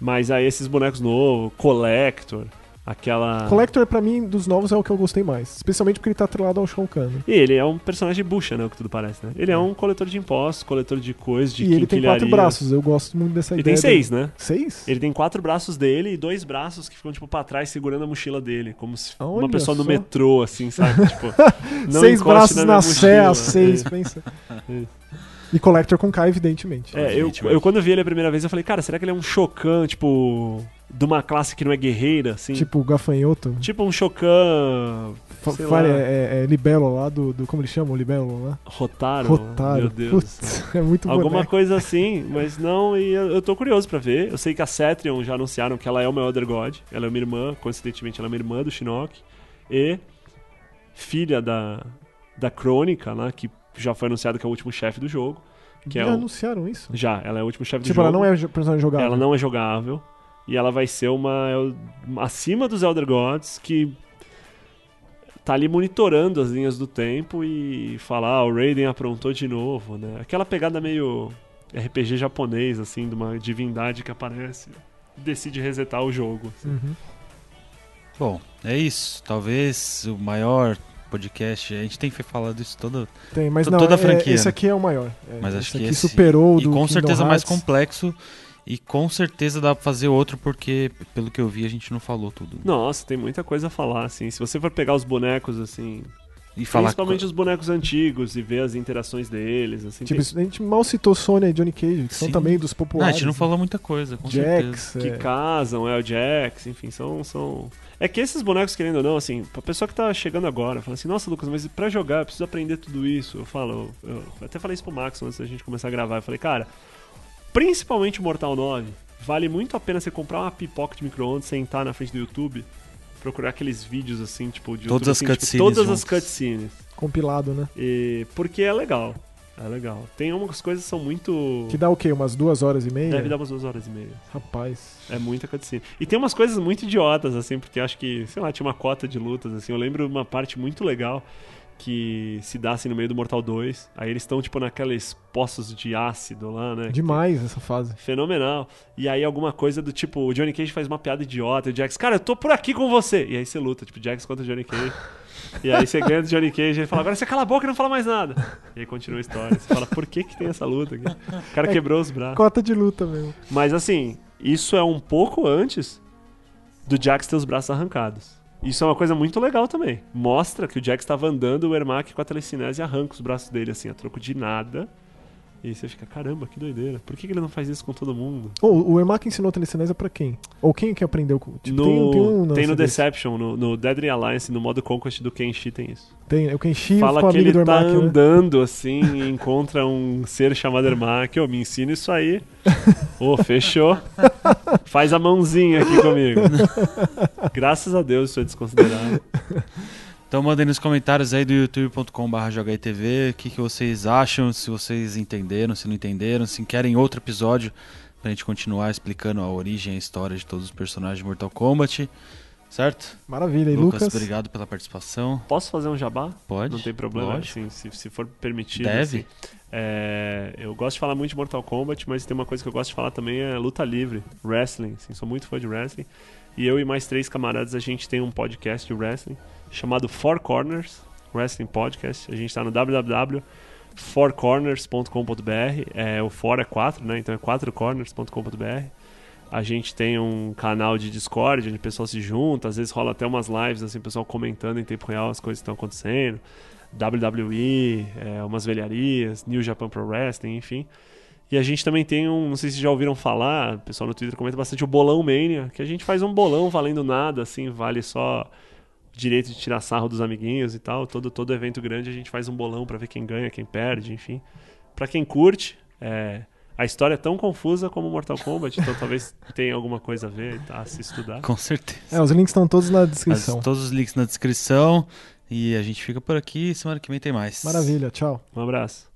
Mas aí esses bonecos novos, Collector, aquela. Collector, pra mim, dos novos é o que eu gostei mais. Especialmente porque ele tá atrelado ao Shao Kahn. né? E ele é um personagem bucha, né? O que tudo parece, né? Ele é um coletor de impostos, coletor de coisas, de e ele tem quatro braços, eu gosto muito dessa Ele ideia. tem seis, né? dele. Seis? Ele tem quatro braços dele e dois braços que ficam, tipo, pra trás segurando a mochila dele. Como se uma Olha pessoa no só. metrô, assim, sabe? *laughs* tipo, seis braços na na mochila. seis, É. pensa. E Collector com K, evidentemente. É, eu, Evidentemente. eu quando vi ele a primeira vez, eu falei, cara, será que ele é um Shokan, tipo, de uma classe que não é guerreira, assim? Tipo gafanhoto. Tipo um Shokan Fa- sei Fire, lá. é, é Libelo lá do, do. Como eles chamam? Libelo lá? Rotaro. Rotário. Meu Deus. Putz, *laughs* é muito Alguma boneco. coisa assim, mas não, e eu, eu tô curioso pra ver. Eu sei que a Cetrion já anunciaram que ela é uma Elder God. Ela é uma irmã, coincidentemente, ela é uma irmã do Shinnok. E filha da, da Crônica lá, que que já foi anunciado que é o último chefe do jogo. Que Já é o... anunciaram isso? Já, ela é o último chefe do Tipo, jogo. ela não é personagem jogável. Ela não é jogável. E ela vai ser uma. é acima dos Elder Gods, que tá ali monitorando as linhas do tempo e falar, ah, o Raiden aprontou de novo, né? Aquela pegada meio RPG japonês, assim, de uma divindade que aparece e decide resetar o jogo. assim. Uhum. Bom, é isso. Talvez o maior podcast. A gente tem falado isso todo. Tem, mas não, toda a é- franquia, esse né? aqui é o maior. É, Mas acho que esse- superou o E do com Kingdom certeza mais Hearts. complexo. E com certeza dá pra fazer outro, porque, pelo que eu vi, a gente não falou tudo. Nossa, tem muita coisa a falar, assim. Se você for pegar os bonecos, assim. E falar. principalmente os bonecos antigos e ver as interações deles, assim. Tipo, tem- a gente mal citou Sônia e Johnny Cage, que são Sim. também dos Não, a populares. gente não falou muita coisa, com certeza. Jax, que é, casam, é o Jax, enfim, são, são. É que esses bonecos, querendo ou não, assim, pra pessoa que tá chegando agora, fala assim, nossa, Lucas, mas pra jogar eu preciso aprender tudo isso. Eu falo, eu, eu até falei isso pro Max antes da gente começar a gravar. Eu falei, cara, principalmente o Mortal 9, vale muito a pena você comprar uma pipoca de micro-ondas, sentar na frente do YouTube, procurar aqueles vídeos assim, tipo, de Todas YouTube, as assim, tipo, cutscenes todas as juntas. cutscenes. compilado, né? E, porque é legal. É legal. Tem umas coisas que são muito. Que dá o quê? Umas duas horas e meia? Deve dar umas duas horas e meia. Rapaz. É muita cutscene. E tem umas coisas muito idiotas, assim, porque acho que, sei lá, tinha uma cota de lutas, assim. Eu lembro uma parte muito legal que se dá assim no meio do Mortal 2. Aí eles estão, tipo, naqueles poços de ácido lá, né? Demais essa fase. Fenomenal. E aí alguma coisa do tipo, o Johnny Cage faz uma piada idiota, e o Jax, cara, eu tô por aqui com você. E aí você luta, tipo, Jax contra o Johnny Cage. *laughs* E aí você ganha do Johnny Cage e ele fala, agora você cala a boca e não fala mais nada. E aí continua a história. Você fala, por que que tem essa luta aqui? O cara É, quebrou os braços. Cota de luta mesmo. Mas assim, isso é um pouco antes do Jax ter os braços arrancados. Isso é uma coisa muito legal também. Mostra que o Jax estava andando, o Ermac com a telecinese arranca os braços dele assim, a troco de nada. E você fica, caramba, que doideira. Por que que ele não faz isso com todo mundo? Oh, o Ermac ensinou telecinese pra quem? Ou quem que aprendeu? com- Tipo, no, tem, tem um tem lance no. Deception, no, no Deadly Alliance, no modo Conquest do Kenshi tem isso. Tem, é o Kenshi Fala com que ele do tá Ermac, né? andando assim e encontra um ser chamado Ermac. Ô, me ensina isso aí. *laughs* Ô, fechou. Faz a mãozinha aqui comigo. *laughs* Graças a Deus isso é desconsiderado. *laughs* Então mandem nos comentários aí do youtube.com.br jogaitv o que, que vocês acham, se vocês entenderam, se não entenderam, se querem outro episódio pra gente continuar explicando a origem e a história de todos os personagens de Mortal Kombat. Certo? Maravilha. E Lucas, Lucas? obrigado pela participação. Posso fazer um jabá? Pode? Não tem problema, assim, se, se for permitido. Deve. assim. É, eu gosto de falar muito de Mortal Kombat, mas tem uma coisa que eu gosto de falar também é luta livre, wrestling. Assim, sou muito fã de wrestling. E eu e mais três camaradas, a gente tem um podcast de wrestling chamado Four Corners Wrestling Podcast. A gente está no www.fourcorners.com.br. É, o for é 4, né? Então é 4corners.com.br. A gente tem um canal de Discord onde o pessoal se junta, às vezes rola até umas lives, assim, o pessoal comentando em tempo real as coisas que estão acontecendo. WWE, é, umas velharias, New Japan Pro Wrestling, enfim. E a gente também tem um, não sei se já ouviram falar, o pessoal no Twitter comenta bastante o Bolão Mania, que a gente faz um bolão valendo nada, assim, vale só direito de tirar sarro dos amiguinhos e tal. Todo, todo evento grande a gente faz um bolão pra ver quem ganha, quem perde, enfim. Pra quem curte, é, a história é tão confusa como Mortal Kombat, então *laughs* talvez tenha alguma coisa a ver e tá, a se estudar. Com certeza. É, os links estão todos na As- descrição. todos os links na descrição. E a gente fica por aqui. Semana que vem tem mais. Maravilha, tchau. Um abraço.